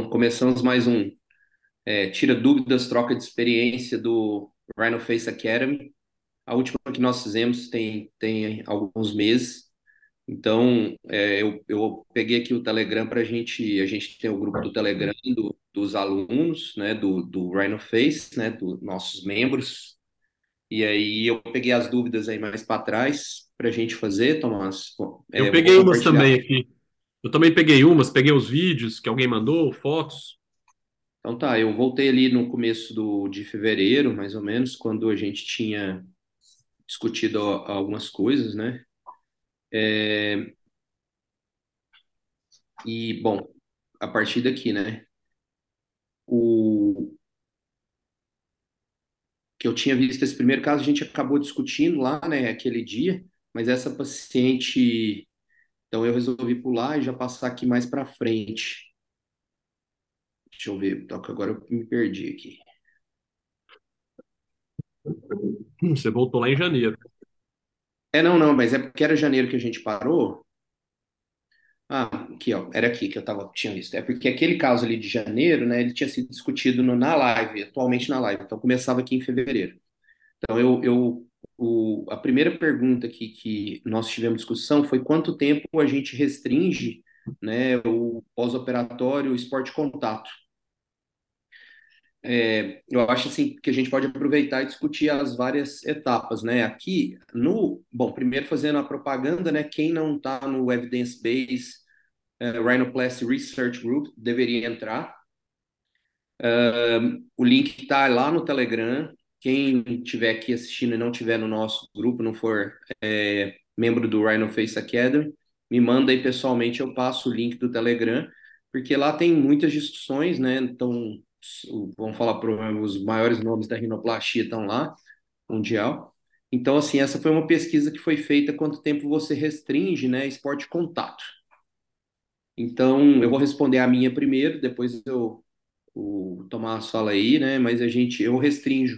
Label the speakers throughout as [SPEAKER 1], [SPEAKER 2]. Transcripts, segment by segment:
[SPEAKER 1] Então, começamos mais um é, Tira Dúvidas, Troca de Experiência do Rhino Face Academy. A última que nós fizemos tem, tem alguns meses. Então, é, eu, eu peguei aqui o Telegram para a gente. A gente tem o grupo do Telegram do, dos alunos, né, do, do Rhino Face, né, dos nossos membros. E aí eu peguei as dúvidas aí mais para trás para a gente fazer, Tomás.
[SPEAKER 2] É, eu peguei umas também aqui. Eu também peguei umas, peguei os vídeos que alguém mandou, fotos.
[SPEAKER 1] Então tá, eu voltei ali no começo do, de fevereiro, mais ou menos, quando a gente tinha discutido algumas coisas, né? É... E, bom, a partir daqui, né? O que eu tinha visto esse primeiro caso, a gente acabou discutindo lá, né, aquele dia, mas essa paciente então eu resolvi pular e já passar aqui mais para frente. Deixa eu ver, toca agora eu me perdi aqui.
[SPEAKER 2] Você voltou lá em janeiro.
[SPEAKER 1] É, não, não, mas é porque era janeiro que a gente parou. Ah, aqui, ó, era aqui que eu tava, tinha visto. É porque aquele caso ali de janeiro, né, ele tinha sido discutido no, na live, atualmente na live, então começava aqui em fevereiro. Então eu, eu o, a primeira pergunta que, que nós tivemos discussão foi quanto tempo a gente restringe né, o pós-operatório esporte contato. É, eu acho assim que a gente pode aproveitar e discutir as várias etapas, né? Aqui no, bom, primeiro fazendo a propaganda, né? Quem não está no Evidence Base uh, Rhinoplasty Research Group deveria entrar. Uh, o link está lá no Telegram. Quem estiver aqui assistindo e não estiver no nosso grupo, não for é, membro do Rhino Face Academy, me manda aí pessoalmente, eu passo o link do Telegram, porque lá tem muitas discussões, né? Então, vamos falar para os maiores nomes da rinoplastia estão lá, mundial. Então, assim, essa foi uma pesquisa que foi feita quanto tempo você restringe, né, esporte contato. Então, eu vou responder a minha primeiro, depois eu o Tomás fala aí, né, mas a gente, eu restringo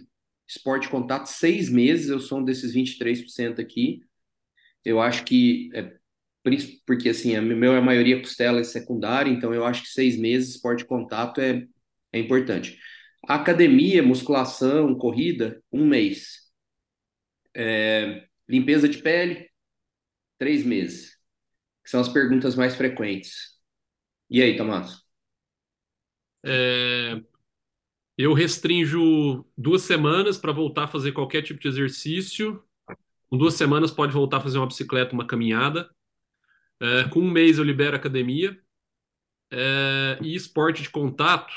[SPEAKER 1] esporte contato, seis meses, eu sou um desses 23% aqui. Eu acho que, é, porque assim, a meu, a maioria costela é secundária, então eu acho que seis meses esporte contato é, é importante. Academia, musculação, corrida, um mês. É, limpeza de pele, três meses. Que são as perguntas mais frequentes. E aí, Tomás?
[SPEAKER 2] É, eu restringo duas semanas para voltar a fazer qualquer tipo de exercício. Com duas semanas pode voltar a fazer uma bicicleta, uma caminhada. É, com um mês eu libero academia. É, e esporte de contato,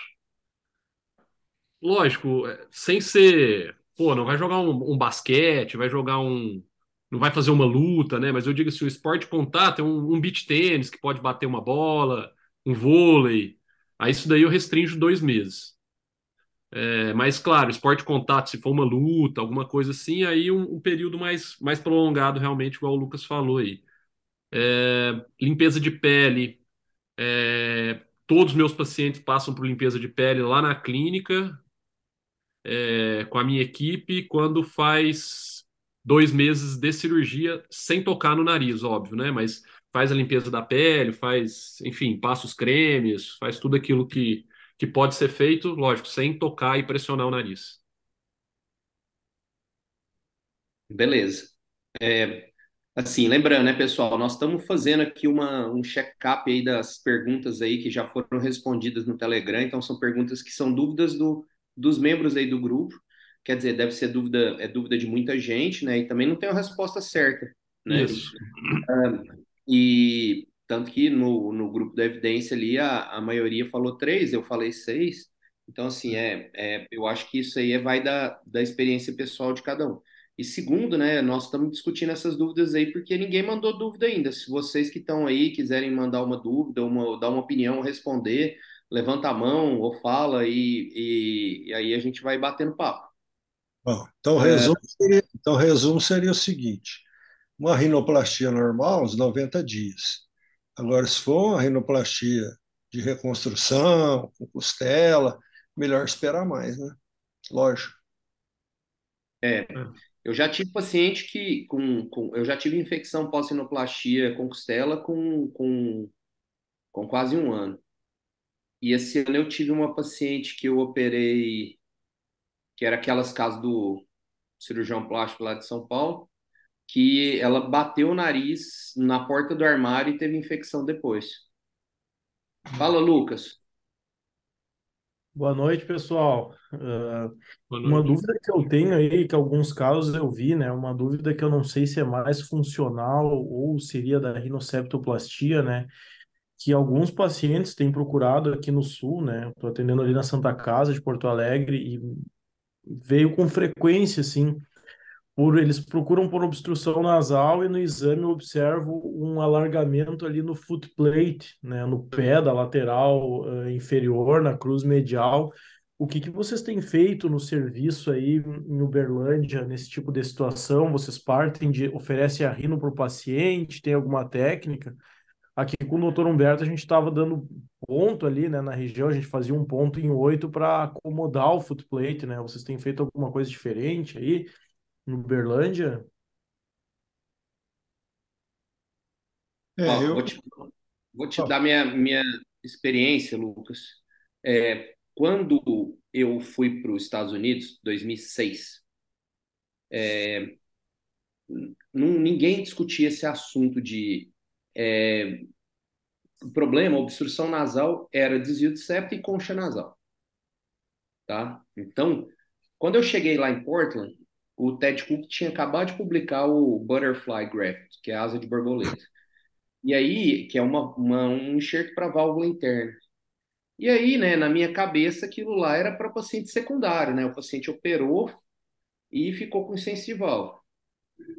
[SPEAKER 2] lógico, é, sem ser, pô, não vai jogar um, um, basquete, vai jogar um, não vai fazer uma luta, né? Mas eu digo assim, o esporte de contato é um, um beach tênis que pode bater uma bola, um vôlei. Aí isso daí eu restringo dois meses. É, mas, claro, esporte contato, se for uma luta, alguma coisa assim, aí um, um período mais, mais prolongado, realmente, igual o Lucas falou aí. É, limpeza de pele. É, todos os meus pacientes passam por limpeza de pele lá na clínica, é, com a minha equipe, quando faz dois meses de cirurgia, sem tocar no nariz, óbvio, né? Mas faz a limpeza da pele, faz, enfim, passa os cremes, faz tudo aquilo que que pode ser feito, lógico, sem tocar e pressionar o nariz.
[SPEAKER 1] Beleza. É, assim, lembrando, né, pessoal, nós estamos fazendo aqui uma, um check-up aí das perguntas aí que já foram respondidas no Telegram, então são perguntas que são dúvidas do, dos membros aí do grupo, quer dizer, deve ser dúvida, é dúvida de muita gente, né, e também não tem a resposta certa, né?
[SPEAKER 2] Isso.
[SPEAKER 1] Ah, e tanto que no, no grupo da evidência ali, a, a maioria falou três, eu falei seis. Então, assim, é, é, eu acho que isso aí é, vai da, da experiência pessoal de cada um. E segundo, né, nós estamos discutindo essas dúvidas aí porque ninguém mandou dúvida ainda. Se vocês que estão aí quiserem mandar uma dúvida, uma, dar uma opinião, responder, levanta a mão ou fala e, e, e aí a gente vai batendo papo.
[SPEAKER 3] Bom, então, o é. resumo, seria, então, resumo seria o seguinte: uma rinoplastia normal, uns 90 dias. Agora, se for uma rinoplastia de reconstrução, com costela, melhor esperar mais, né? Lógico.
[SPEAKER 1] É, eu já tive paciente que com, com eu já tive infecção pós-rinoplastia com costela com, com, com quase um ano. E esse ano eu tive uma paciente que eu operei, que era aquelas casas do cirurgião plástico lá de São Paulo, que ela bateu o nariz na porta do armário e teve infecção depois. Fala, Lucas.
[SPEAKER 4] Boa noite, pessoal. Uh, uma dúvida que eu tenho aí, que alguns casos eu vi, né? Uma dúvida que eu não sei se é mais funcional ou seria da rinoceptoplastia, né? Que alguns pacientes têm procurado aqui no Sul, né? Estou atendendo ali na Santa Casa de Porto Alegre e veio com frequência, assim, por eles procuram por obstrução nasal e no exame eu observo um alargamento ali no footplate, né, no pé da lateral uh, inferior, na cruz medial. O que, que vocês têm feito no serviço aí em Uberlândia nesse tipo de situação? Vocês partem de oferecem a rino para o paciente? Tem alguma técnica? Aqui com o doutor Humberto a gente estava dando ponto ali, né, na região, a gente fazia um ponto em oito para acomodar o footplate, né? Vocês têm feito alguma coisa diferente aí? Em Uberlândia?
[SPEAKER 3] É,
[SPEAKER 1] Ó,
[SPEAKER 3] eu,
[SPEAKER 1] vou te, vou te dar minha, minha experiência, Lucas. É, quando eu fui para os Estados Unidos, 2006, não, ninguém discutia esse assunto de é, o problema, obstrução nasal, era desvio de septo e concha nasal, tá? Então, quando eu cheguei lá em Portland, o Ted Cook tinha acabado de publicar o Butterfly Graft, que é a asa de borboleta. E aí, que é uma, uma um enxerto para válvula interna. E aí, né, na minha cabeça, aquilo lá era para paciente secundário, né? O paciente operou e ficou com sensival.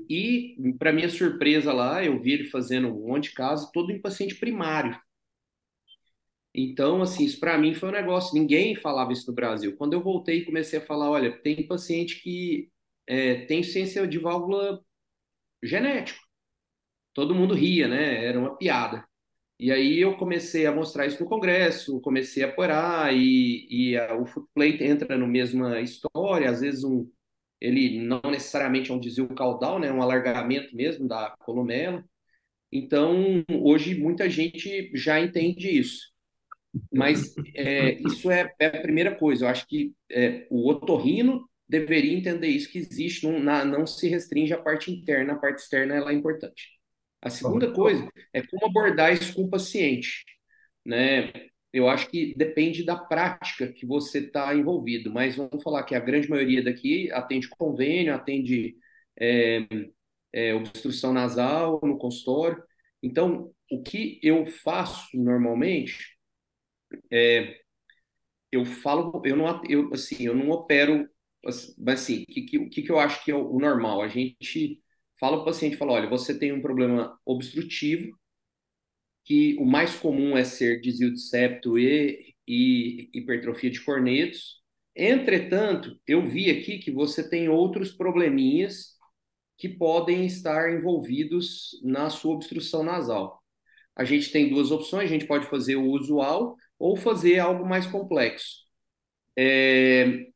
[SPEAKER 1] E, para minha surpresa lá, eu vi ele fazendo um monte de casos, todo em paciente primário. Então, assim, isso para mim foi um negócio, ninguém falava isso no Brasil. Quando eu voltei e comecei a falar, olha, tem paciente que é, tem ciência de válvula genético. Todo mundo ria, né? Era uma piada. E aí eu comecei a mostrar isso no congresso, comecei a apurar e, e a, o footplate entra na mesma história, às vezes um, ele não necessariamente é um desvio caudal, né? Um alargamento mesmo da columela. Então, hoje muita gente já entende isso. Mas é, isso é, é, a primeira coisa. Eu acho que é, o otorrino deveria entender isso, que existe, não, na, não se restringe à parte interna, a parte externa ela é importante. A segunda coisa é como abordar isso com o paciente, né? Eu acho que depende da prática que você está envolvido, mas vamos falar que a grande maioria daqui atende convênio, atende é, é, obstrução nasal no consultório. Então, o que eu faço normalmente é eu falo, eu não, eu, assim, eu não opero mas assim, o que, que, que eu acho que é o normal? A gente fala para o paciente, fala, olha, você tem um problema obstrutivo, que o mais comum é ser desvio de septo e, e hipertrofia de cornetos. Entretanto, eu vi aqui que você tem outros probleminhas que podem estar envolvidos na sua obstrução nasal. A gente tem duas opções, a gente pode fazer o usual ou fazer algo mais complexo. É,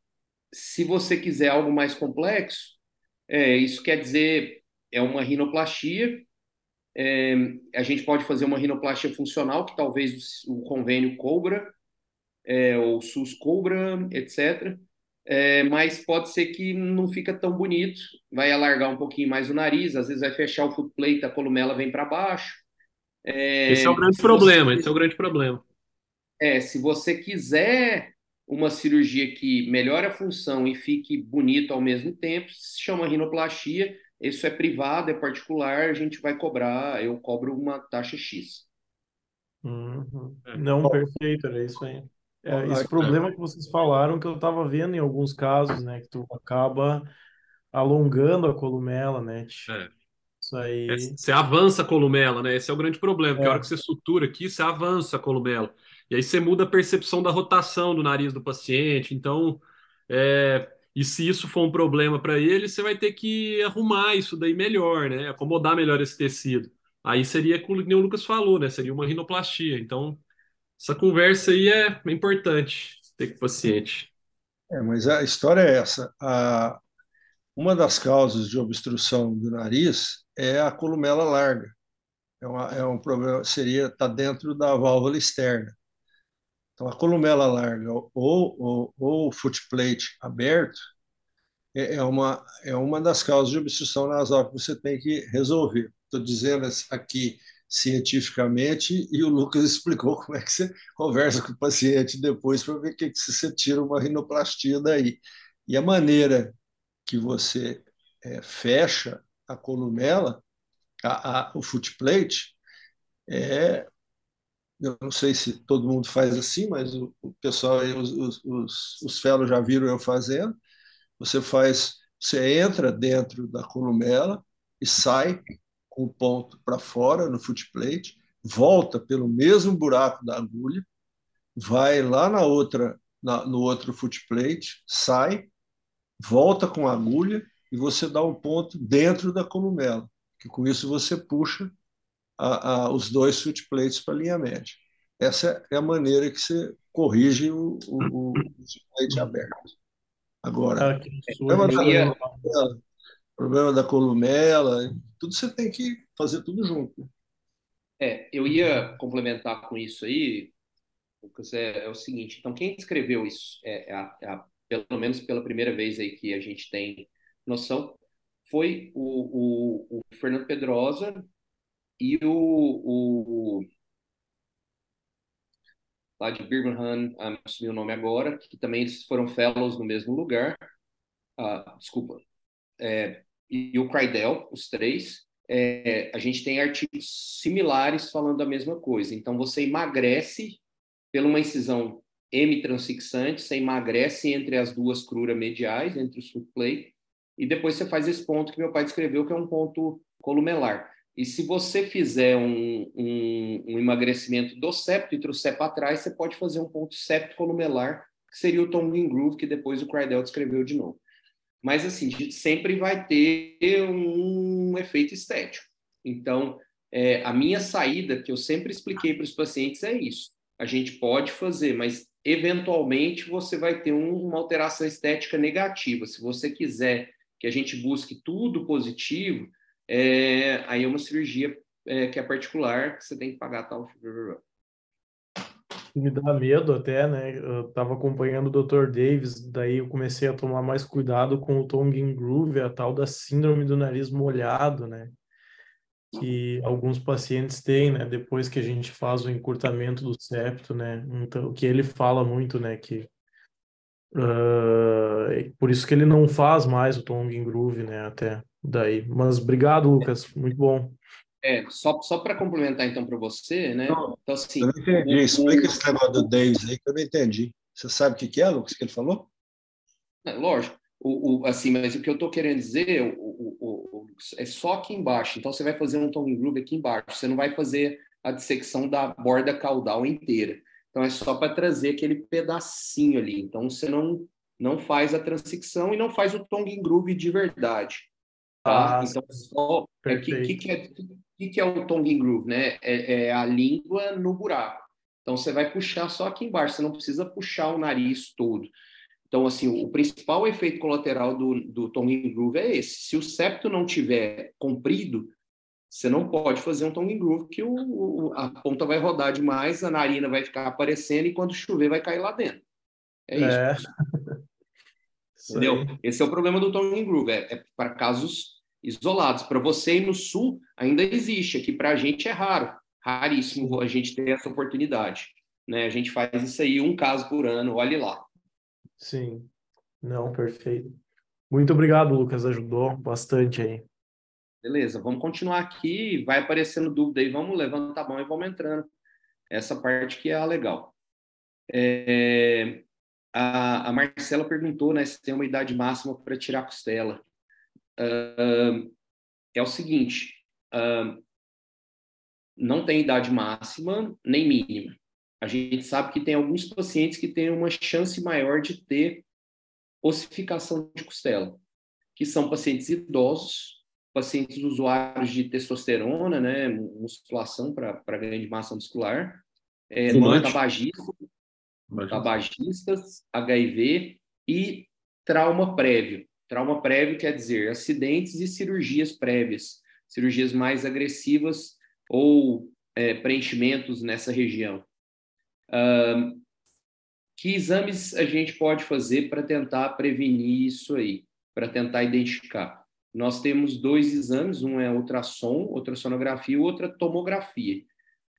[SPEAKER 1] se você quiser algo mais complexo, é, isso quer dizer é uma rinoplastia. É, a gente pode fazer uma rinoplastia funcional, que talvez o convênio cobra, é, ou SUS cobra, etc. É, mas pode ser que não fica tão bonito, vai alargar um pouquinho mais o nariz, às vezes vai fechar o footplate, a columela vem para baixo.
[SPEAKER 2] É, esse é o grande problema, você, esse é o grande problema.
[SPEAKER 1] É, se você quiser uma cirurgia que melhore a função e fique bonito ao mesmo tempo, se chama rinoplastia. Isso é privado, é particular, a gente vai cobrar, eu cobro uma taxa X.
[SPEAKER 4] Uhum. É. Não, perfeito, era isso aí. É, esse problema que vocês falaram que eu estava vendo em alguns casos, né? Que tu acaba alongando a columela, né?
[SPEAKER 2] É. Isso aí. É, você avança a columela, né? Esse é o grande problema, porque a hora que você sutura aqui, você avança a columela. E aí você muda a percepção da rotação do nariz do paciente. Então, é, e se isso for um problema para ele, você vai ter que arrumar isso daí melhor, né? Acomodar melhor esse tecido. Aí seria, como o Lucas falou, né? Seria uma rinoplastia. Então, essa conversa aí é importante ter com o paciente.
[SPEAKER 3] É, mas a história é essa. A, uma das causas de obstrução do nariz é a columela larga. É, uma, é um problema, seria tá dentro da válvula externa. Então, a columela larga ou, ou, ou o footplate aberto é, é uma, é uma das causas de obstrução nasal que você tem que resolver. Estou dizendo aqui cientificamente e o Lucas explicou como é que você conversa com o paciente depois para ver que, que você tira uma rinoplastia daí. E a maneira que você é, fecha a columela, a, a, o footplate, é, eu não sei se todo mundo faz assim, mas o, o pessoal, os, os, os, fellows já viram eu fazendo. Você faz, você entra dentro da columela e sai com o ponto para fora no footplate, volta pelo mesmo buraco da agulha, vai lá na outra, na, no outro footplate, sai, volta com a agulha e você dá um ponto dentro da columela, que com isso você puxa a, a, os dois footplates para a linha média. Essa é a maneira que você corrige o, o, o footplate aberto. Agora, ah, problema, da columela, problema da columela, tudo você tem que fazer tudo junto.
[SPEAKER 1] É, eu ia complementar com isso aí, Lucas, é, é o seguinte, então quem escreveu isso, é, é, é pelo menos pela primeira vez aí que a gente tem noção, foi o, o, o Fernando Pedrosa e o, o lá de Birmingham, ah, assumi o nome agora, que também foram fellows no mesmo lugar, ah, desculpa, é, e o Crydell, os três, é, a gente tem artigos similares falando da mesma coisa. Então, você emagrece pela uma incisão M-transfixante, você emagrece entre as duas cruras mediais, entre os footplate, e depois você faz esse ponto que meu pai descreveu, que é um ponto columelar. E se você fizer um, um, um emagrecimento do septo e trouxer para trás, você pode fazer um ponto septo columelar, que seria o Tonguin Groove, que depois o Crydell descreveu de novo. Mas, assim, sempre vai ter um efeito estético. Então, é, a minha saída, que eu sempre expliquei para os pacientes, é isso. A gente pode fazer, mas eventualmente você vai ter um, uma alteração estética negativa. Se você quiser que a gente busque tudo positivo, é, aí é uma cirurgia é, que é particular, que você tem que pagar tal
[SPEAKER 4] me dá medo até, né? Eu estava acompanhando o Dr. Davis, daí eu comecei a tomar mais cuidado com o tongue groove, a tal da síndrome do nariz molhado, né? Que alguns pacientes têm, né? Depois que a gente faz o encurtamento do septo, né? Então, o que ele fala muito, né? Que uh, por isso que ele não faz mais o tongue groove, né? Até daí. Mas obrigado, Lucas, muito bom.
[SPEAKER 1] É, só, só para complementar então para você, né?
[SPEAKER 3] Não, então, assim, eu não entendi. O, Explica esse negócio do Davis aí que eu não entendi. Você sabe o que, que é, Lucas, que ele falou?
[SPEAKER 1] É, lógico. O, o, assim, mas o que eu estou querendo dizer o, o, é só aqui embaixo. Então, você vai fazer um tongue groove aqui embaixo. Você não vai fazer a dissecção da borda caudal inteira. Então, é só para trazer aquele pedacinho ali. Então, você não, não faz a transecção e não faz o tongue groove de verdade. Tá? Ah, então, só, é, que, que, é, que, que é o tongue groove, né? É, é, a língua no buraco. Então você vai puxar só aqui embaixo, você não precisa puxar o nariz todo. Então, assim, o principal efeito colateral do, do tongue groove é esse. Se o septo não tiver comprido, você não pode fazer um tongue groove, que o, o, a ponta vai rodar demais, a narina vai ficar aparecendo e quando chover vai cair lá dentro. É isso. É. Entendeu? Esse é o problema do tongue groove, é, é para casos isolados. Para você ir no sul, ainda existe. Aqui para a gente é raro, raríssimo a gente ter essa oportunidade. Né? A gente faz isso aí um caso por ano, olhe lá.
[SPEAKER 4] Sim, não, perfeito. Muito obrigado, Lucas, ajudou bastante aí.
[SPEAKER 1] Beleza, vamos continuar aqui, vai aparecendo dúvida aí, vamos levantar a mão e vamos entrando. Essa parte que é a legal. É, a, a Marcela perguntou né, se tem uma idade máxima para tirar a costela uh, é o seguinte: uh, não tem idade máxima nem mínima. A gente sabe que tem alguns pacientes que têm uma chance maior de ter ossificação de costela, que são pacientes idosos, pacientes usuários de testosterona, né, musculação para ganho de massa muscular, é, não tabagista, tabagistas, HIV e trauma prévio. Trauma prévio quer dizer acidentes e cirurgias prévias, cirurgias mais agressivas ou é, preenchimentos nessa região. Que exames a gente pode fazer para tentar prevenir isso aí, para tentar identificar? Nós temos dois exames, um é ultrassom, ultrassonografia, e outra tomografia.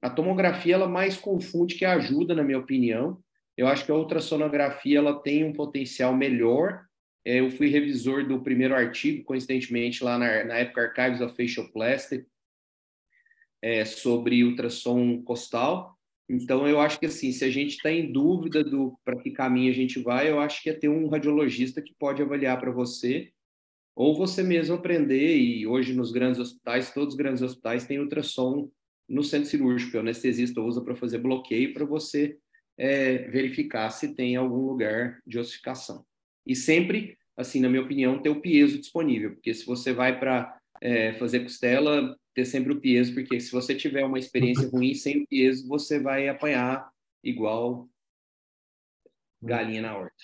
[SPEAKER 1] A tomografia ela mais confunde que ajuda, na minha opinião. Eu acho que a ultrassonografia ela tem um potencial melhor. É, eu fui revisor do primeiro artigo, coincidentemente, lá na, na época Archives of Facial Plastic, é, sobre ultrassom costal. Então, eu acho que assim, se a gente está em dúvida do para que caminho a gente vai, eu acho que é ter um radiologista que pode avaliar para você, ou você mesmo aprender. E hoje nos grandes hospitais, todos os grandes hospitais têm ultrassom no centro cirúrgico, o anestesista usa para fazer bloqueio para você é, verificar se tem algum lugar de ossificação. E sempre, assim, na minha opinião, ter o piezo disponível, porque se você vai para é, fazer costela, ter sempre o piezo, porque se você tiver uma experiência ruim sem o piezo, você vai apanhar igual galinha na horta.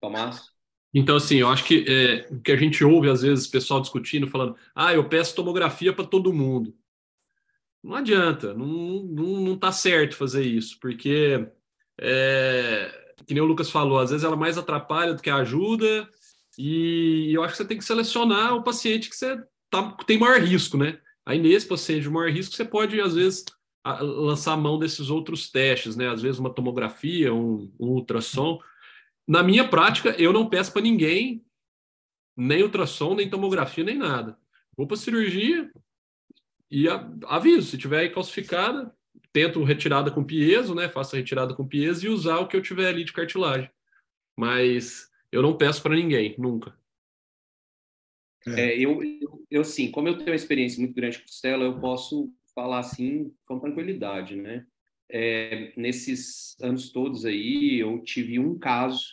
[SPEAKER 1] Tomás?
[SPEAKER 2] Então, assim, eu acho que é, o que a gente ouve, às vezes, pessoal discutindo, falando, ah, eu peço tomografia para todo mundo. Não adianta, não, não, não tá certo fazer isso, porque, é, que nem o Lucas falou, às vezes ela mais atrapalha do que ajuda, e eu acho que você tem que selecionar o paciente que você tá, tem maior risco, né? Aí nesse paciente de maior risco, você pode, às vezes, lançar a mão desses outros testes, né? Às vezes uma tomografia, um, um ultrassom. Na minha prática, eu não peço para ninguém nem ultrassom, nem tomografia, nem nada. Vou para cirurgia, e aviso, se tiver calcificada, tento retirada com piezo, né? Faço a retirada com piezo e usar o que eu tiver ali de cartilagem. Mas eu não peço para ninguém, nunca.
[SPEAKER 1] É, eu, eu, eu, sim, como eu tenho uma experiência muito grande com costela, eu posso falar assim com tranquilidade, né? É, nesses anos todos aí, eu tive um caso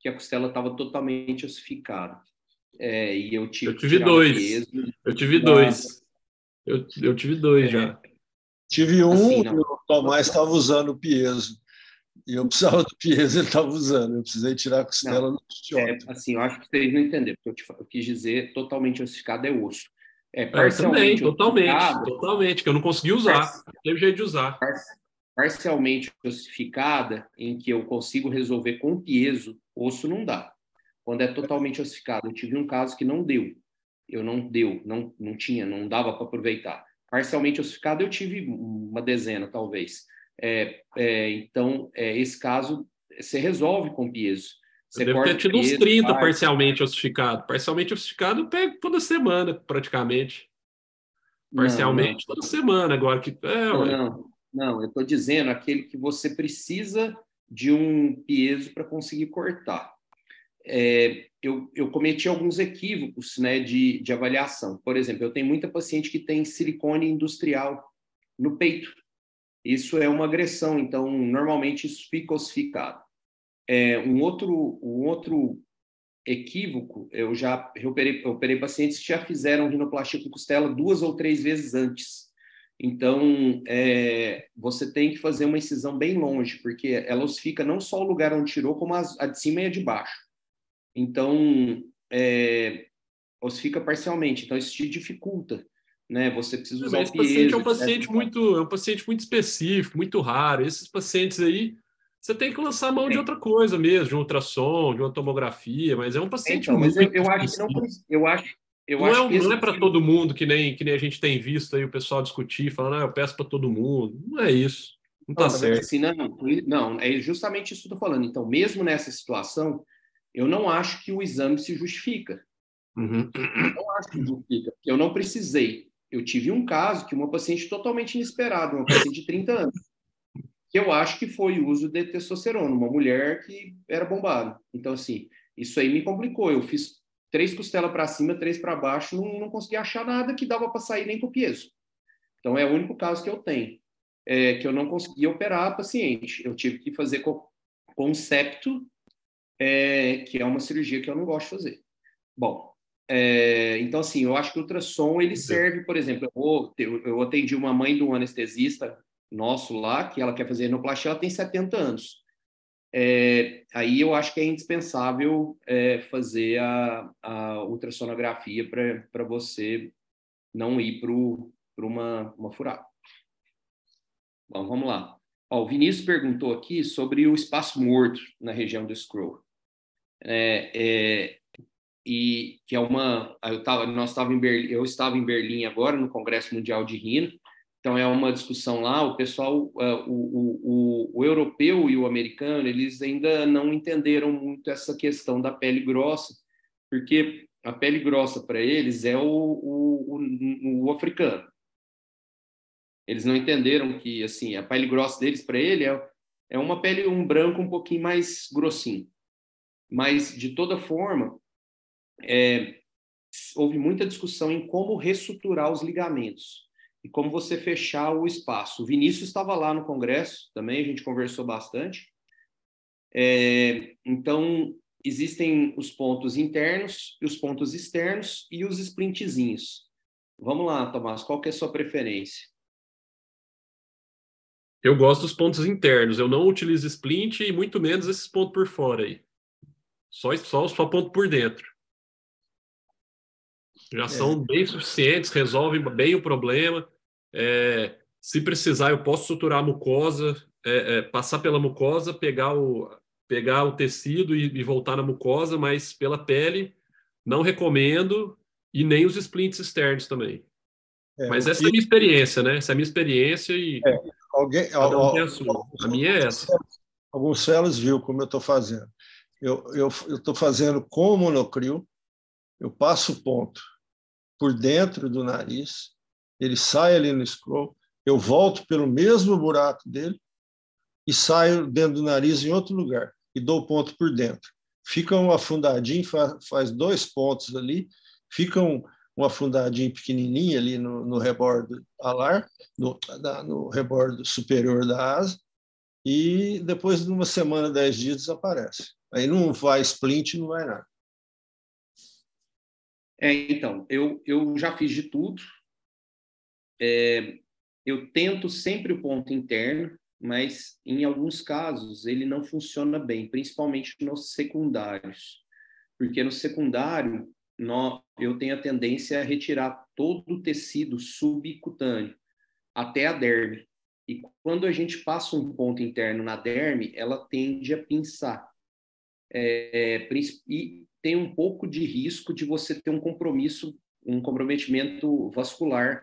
[SPEAKER 1] que a costela estava totalmente ossificada. É, e eu tive,
[SPEAKER 2] eu tive dois. eu tive dois. Eu, eu tive dois é. já.
[SPEAKER 3] Tive um assim, e o Tomás estava usando o piezo. E eu precisava do piezo, ele estava usando. Eu precisei tirar a costela não,
[SPEAKER 1] do é, Assim, eu acho que vocês não entenderam. Porque eu, te, eu quis dizer totalmente ossificado é osso.
[SPEAKER 2] É, parcialmente é, também, totalmente, totalmente, que eu não consegui usar. Teve jeito de usar.
[SPEAKER 1] Parcialmente ossificada, em que eu consigo resolver com piezo, osso não dá. Quando é totalmente ossificado, eu tive um caso que não deu eu não deu, não, não tinha, não dava para aproveitar. Parcialmente ossificado eu tive uma dezena, talvez. É, é, então, é, esse caso você resolve com piezo. Você
[SPEAKER 2] deve ter tido uns 30 faz... parcialmente ossificado. Parcialmente ossificado eu pego toda semana, praticamente. Parcialmente não, não. toda semana, agora que. É,
[SPEAKER 1] não, não, não, eu estou dizendo aquele que você precisa de um piezo para conseguir cortar é, eu, eu, cometi alguns equívocos né, de, de avaliação. Por exemplo, eu tenho muita paciente que tem silicone industrial no peito. Isso é uma agressão, então normalmente isso fica ossificado. É, um outro um outro equívoco, eu já eu operei, eu operei pacientes que já fizeram rinoplastia com costela duas ou três vezes antes. Então, é, você tem que fazer uma incisão bem longe, porque ela ossifica não só o lugar onde tirou, como a, a de cima e a de baixo. Então, é, ossifica parcialmente, então isso te dificulta, né? Você precisa usar
[SPEAKER 2] Mas o piezo, paciente é um paciente muito, é um paciente muito específico, muito raro. Esses pacientes aí, você tem que lançar a mão de outra coisa mesmo, de um ultrassom, de uma tomografia, mas é um paciente
[SPEAKER 1] então, muito mas eu, eu acho que não, eu acho eu
[SPEAKER 2] não,
[SPEAKER 1] acho
[SPEAKER 2] é, não é para todo mundo que nem, que nem a gente tem visto aí o pessoal discutir, falando, ah, eu peço para todo mundo. Não é isso. Não está certo.
[SPEAKER 1] Assim, não, não, é justamente isso que eu estou falando. Então, mesmo nessa situação, eu não acho que o exame se justifica. Uhum. Eu não acho que justifica, eu não precisei. Eu tive um caso que uma paciente totalmente inesperada, uma paciente de 30 anos, que eu acho que foi o uso de testosterona, uma mulher que era bombada. Então, assim, isso aí me complicou. Eu fiz três costelas para cima, três para baixo, não, não consegui achar nada que dava para sair nem com o piezo. Então, é o único caso que eu tenho, é, que eu não consegui operar a paciente. Eu tive que fazer co concepto é, que é uma cirurgia que eu não gosto de fazer. Bom, é, então assim, eu acho que o ultrassom ele serve, por exemplo, eu, eu atendi uma mãe de um anestesista nosso lá, que ela quer fazer enoplastia, ela tem 70 anos. É, aí eu acho que é indispensável é, fazer a, a ultrassonografia para você não ir para uma, uma furada. Bom, vamos lá. Ó, o Vinícius perguntou aqui sobre o espaço morto na região do scroll. É, é, e que é uma eu tava, nós estava em Berlim, eu estava em Berlim agora no Congresso Mundial de Rino. Então é uma discussão lá o pessoal uh, o, o, o, europeu e o americano eles ainda não entenderam muito essa questão da pele grossa porque a pele grossa para eles é o, o, o, africano. Eles não entenderam que assim a pele grossa deles para ele é, é uma pele um branco um pouquinho mais grossinho mas de toda forma é, houve muita discussão em como reestruturar os ligamentos e como você fechar o espaço. O Vinícius estava lá no congresso também, a gente conversou bastante. É, então, existem os pontos internos e os pontos externos e os sprintzinhos. Vamos lá, Tomás, qual que é a sua preferência?
[SPEAKER 2] Eu gosto dos pontos internos. Eu não utilizo splint e muito menos esses pontos por fora aí. Só, só, só ponto por dentro. Já é. são bem suficientes, resolvem bem o problema. É, se precisar, eu posso suturar a mucosa, é, é, passar pela mucosa, pegar o, pegar o tecido e, e, voltar na mucosa, mas pela pele não recomendo e nem os splints externos também. É, mas essa que... é a minha experiência, né? Essa é a minha experiência e
[SPEAKER 3] é, alguém,
[SPEAKER 2] um a sua. A minha é essa.
[SPEAKER 3] Alguns celos viu como eu estou fazendo. Eu estou fazendo com o monocrio, eu passo o ponto por dentro do nariz, ele sai ali no scroll, eu volto pelo mesmo buraco dele e saio dentro do nariz em outro lugar e dou o ponto por dentro. Fica um afundadinho, faz dois pontos ali, fica um, um afundadinho pequenininho ali no, no rebordo alar, no, no rebordo superior da asa, e depois de uma semana, dez dias, desaparece. Aí não vai splint, não vai nada.
[SPEAKER 1] É, então, eu, eu já fiz de tudo. É, eu tento sempre o ponto interno, mas em alguns casos ele não funciona bem, principalmente nos secundários. Porque no secundário, eu tenho a tendência a retirar todo o tecido subcutâneo, até a derme. E quando a gente passa um ponto interno na derme, ela tende a pinçar. É, e tem um pouco de risco de você ter um compromisso, um comprometimento vascular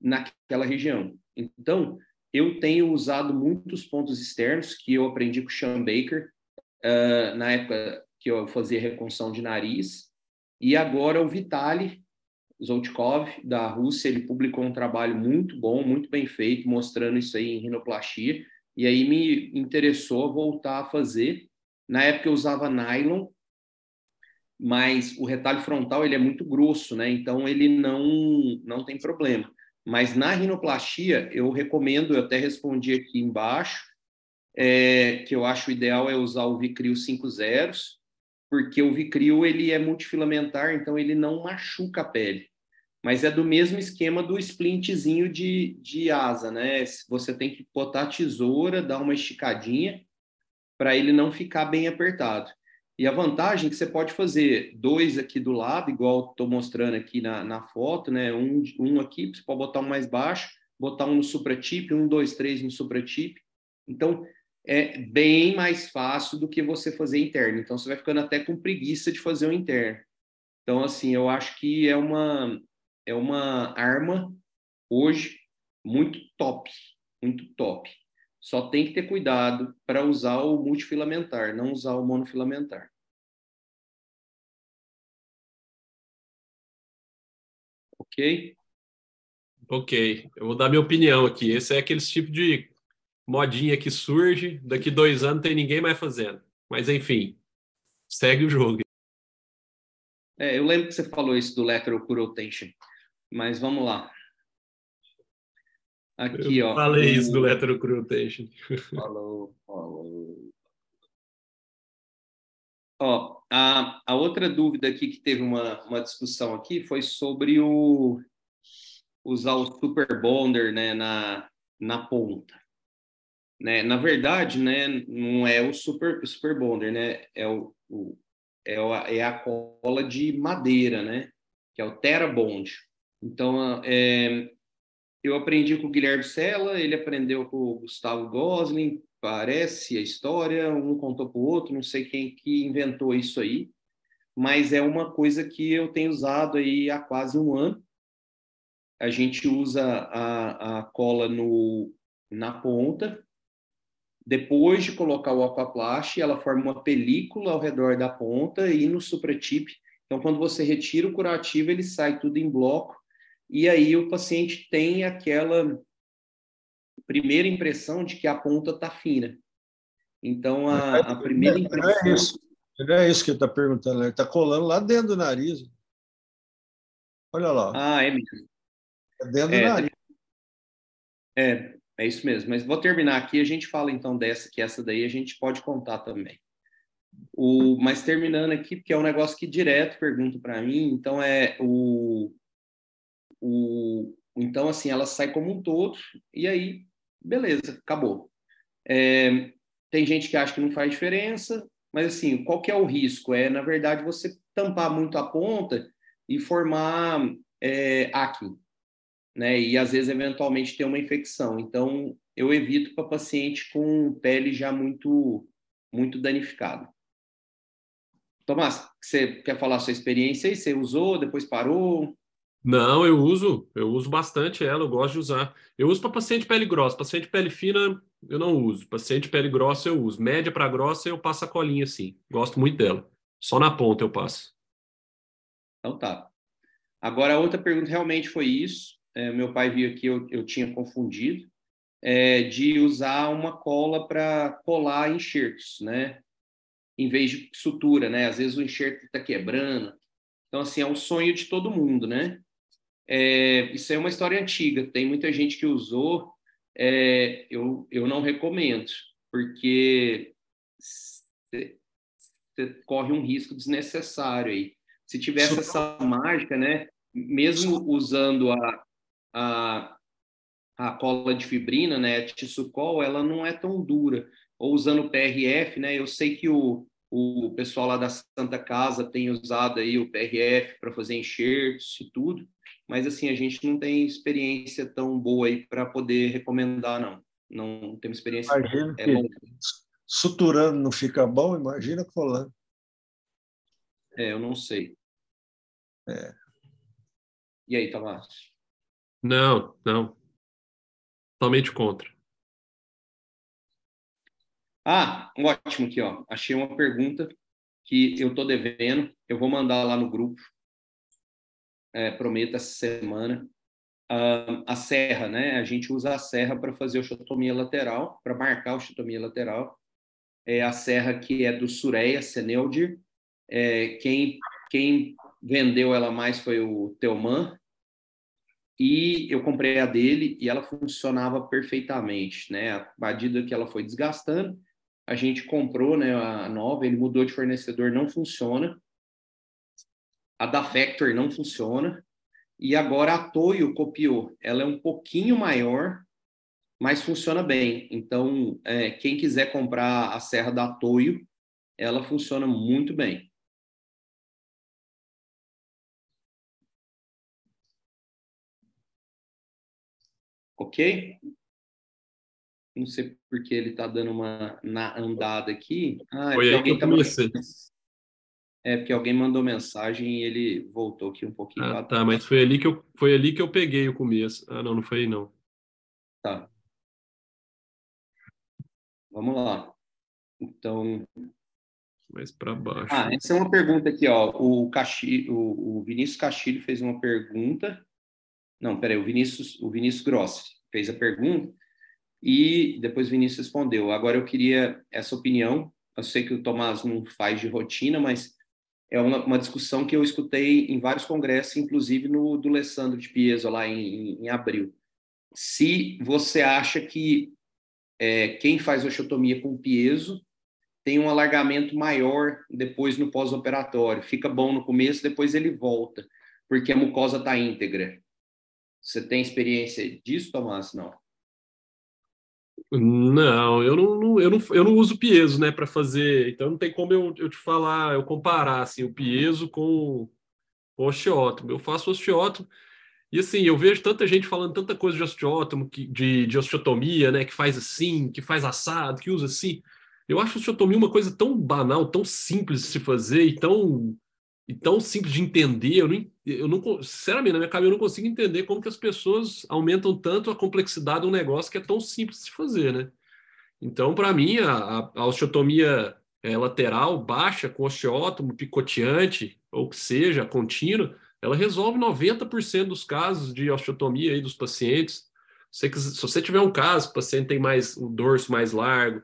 [SPEAKER 1] naquela região. Então, eu tenho usado muitos pontos externos que eu aprendi com o Sean Baker uh, na época que eu fazia reconstrução de nariz, e agora o Vitali Zoltkov, da Rússia, ele publicou um trabalho muito bom, muito bem feito, mostrando isso aí em rinoplastia, e aí me interessou voltar a fazer. Na época eu usava nylon, mas o retalho frontal ele é muito grosso, né? Então ele não não tem problema. Mas na rinoplastia eu recomendo, eu até respondi aqui embaixo, é, que eu acho ideal é usar o Vicryl 5 zeros, porque o Vicryl ele é multifilamentar, então ele não machuca a pele. Mas é do mesmo esquema do splintzinho de, de asa, né? Você tem que botar a tesoura, dar uma esticadinha para ele não ficar bem apertado. E a vantagem é que você pode fazer dois aqui do lado, igual estou mostrando aqui na, na foto, né? Um, um aqui, você pode botar um mais baixo, botar um no supratip, um, dois, três no supratip. Então, é bem mais fácil do que você fazer interno. Então, você vai ficando até com preguiça de fazer o interno. Então, assim, eu acho que é uma, é uma arma hoje muito top, muito top. Só tem que ter cuidado para usar o multifilamentar, não usar o monofilamentar. Ok?
[SPEAKER 2] Ok, eu vou dar minha opinião aqui. Esse é aquele tipo de modinha que surge, daqui dois anos tem ninguém mais fazendo. Mas enfim, segue o jogo.
[SPEAKER 1] É, eu lembro que você falou isso do lateral curotation, mas vamos lá. Aqui,
[SPEAKER 2] eu
[SPEAKER 1] ó.
[SPEAKER 2] Falei isso do Electrocrutation.
[SPEAKER 1] Falou, falou. Ó, a, a outra dúvida aqui que teve uma, uma discussão aqui foi sobre o usar o Super Bonder né, na, na ponta. Né? Na verdade, né, não é o Super, super Bonder, né? É, o, o, é, a, é a cola de madeira, né? Que é o Terra Bond. Então, é, eu aprendi com o Guilherme Sela, ele aprendeu com o Gustavo Gosling, parece a história, um contou para o outro, não sei quem que inventou isso aí, mas é uma coisa que eu tenho usado aí há quase um ano. A gente usa a, a cola no, na ponta, depois de colocar o aquaplast, ela forma uma película ao redor da ponta e no supratip. Então, quando você retira o curativo, ele sai tudo em bloco e aí o paciente tem aquela primeira impressão de que a ponta está fina. Então, a, a primeira impressão...
[SPEAKER 3] Não é isso, não é isso que ele está perguntando, ele está colando lá dentro do nariz. Olha lá.
[SPEAKER 1] Ah, é mesmo.
[SPEAKER 3] É dentro é, do nariz.
[SPEAKER 1] É, é isso mesmo. Mas vou terminar aqui, a gente fala então dessa, que essa daí a gente pode contar também. O, mas terminando aqui, porque é um negócio que direto pergunta para mim, então é o, o, então, assim, ela sai como um todo, e aí, beleza, acabou. É, tem gente que acha que não faz diferença, mas assim, qual que é o risco? É, na verdade, você tampar muito a ponta e formar é, acne, né? E às vezes, eventualmente, ter uma infecção. Então, eu evito para paciente com pele já muito, muito danificada. Tomás, você quer falar a sua experiência aí? Você usou, depois parou?
[SPEAKER 2] Não, eu uso, eu uso bastante ela, eu gosto de usar. Eu uso para paciente pele grossa, paciente pele fina eu não uso. Paciente pele grossa eu uso. Média para grossa eu passo a colinha assim. Gosto muito dela. Só na ponta eu passo.
[SPEAKER 1] Então tá. Agora a outra pergunta realmente foi isso. É, meu pai viu aqui, eu, eu tinha confundido, é, de usar uma cola para colar enxertos, né? Em vez de sutura, né? Às vezes o enxerto está quebrando. Então, assim, é um sonho de todo mundo, né? É, isso é uma história antiga, tem muita gente que usou, é, eu, eu não recomendo, porque você corre um risco desnecessário aí. Se tivesse essa mágica, né, mesmo usando a, a, a cola de fibrina, né, a Tissucol, ela não é tão dura. Ou usando o PRF, né, eu sei que o, o pessoal lá da Santa Casa tem usado aí o PRF para fazer enxertos e tudo mas assim, a gente não tem experiência tão boa aí para poder recomendar, não. Não temos experiência.
[SPEAKER 3] Imagina é que suturando não fica bom, imagina colando.
[SPEAKER 1] É, eu não sei.
[SPEAKER 3] É.
[SPEAKER 1] E aí, Tomás?
[SPEAKER 2] Não, não. Totalmente contra.
[SPEAKER 1] Ah, ótimo aqui, ó. Achei uma pergunta que eu tô devendo. Eu vou mandar lá no grupo é, prometo essa semana. Uh, a serra, né? A gente usa a serra para fazer osteotomia lateral, para marcar a osteotomia lateral. É a serra que é do Sureia Seneldir. É, quem, quem vendeu ela mais foi o Teoman. E eu comprei a dele e ela funcionava perfeitamente, né? A medida que ela foi desgastando, a gente comprou, né, a nova, ele mudou de fornecedor, não funciona. A da Factor não funciona. E agora a Toyo copiou. Ela é um pouquinho maior, mas funciona bem. Então, é, quem quiser comprar a serra da Toyo, ela funciona muito bem. Ok? Não sei porque ele está dando uma na andada aqui.
[SPEAKER 2] Ah, Foi aí que eu tá comecei.
[SPEAKER 1] É, porque alguém mandou mensagem e ele voltou aqui um pouquinho.
[SPEAKER 2] Ah, tá, mas foi ali, que eu, foi ali que eu peguei o começo. Ah, não, não foi aí, não.
[SPEAKER 1] Tá. Vamos lá. Então.
[SPEAKER 2] Mais para baixo.
[SPEAKER 1] Ah, essa é uma pergunta aqui, ó. O, Caxi, o, o Vinícius Castilho fez uma pergunta. Não, peraí, o Vinícius, o Vinícius Grossi fez a pergunta e depois o Vinícius respondeu. Agora eu queria essa opinião. Eu sei que o Tomás não faz de rotina, mas é uma, uma, discussão que eu escutei em vários congressos, inclusive no do Alessandro de Pieso, lá em, em, abril. Se você acha que é, quem faz osteotomia com piezo tem um alargamento maior depois no pós-operatório, fica bom no começo, depois ele volta, porque a mucosa está íntegra. Você tem experiência disso, Tomás? Não.
[SPEAKER 2] Não, eu não, não, eu não, eu não uso piezo, né, para fazer. Então não tem como eu, eu te falar, eu comparar assim, o piezo com o osteótomo. Eu faço osteótomo. E assim, eu vejo tanta gente falando tanta coisa de osteótomo, de, de osteotomia, né? Que faz assim, que faz assado, que usa assim. Eu acho osteotomia uma coisa tão banal, tão simples de se fazer e tão, e tão simples de entender. Eu não, eu não, sinceramente, na minha cabeça, eu não consigo entender como que as pessoas aumentam tanto a complexidade de um negócio que é tão simples de fazer, né? Então, para mim, a, a osteotomia é, lateral baixa com osteótomo, picoteante, ou que seja, contínua, ela resolve 90% dos casos de osteotomia aí dos pacientes. Se, se você tiver um caso, o paciente tem mais o dorso mais largo,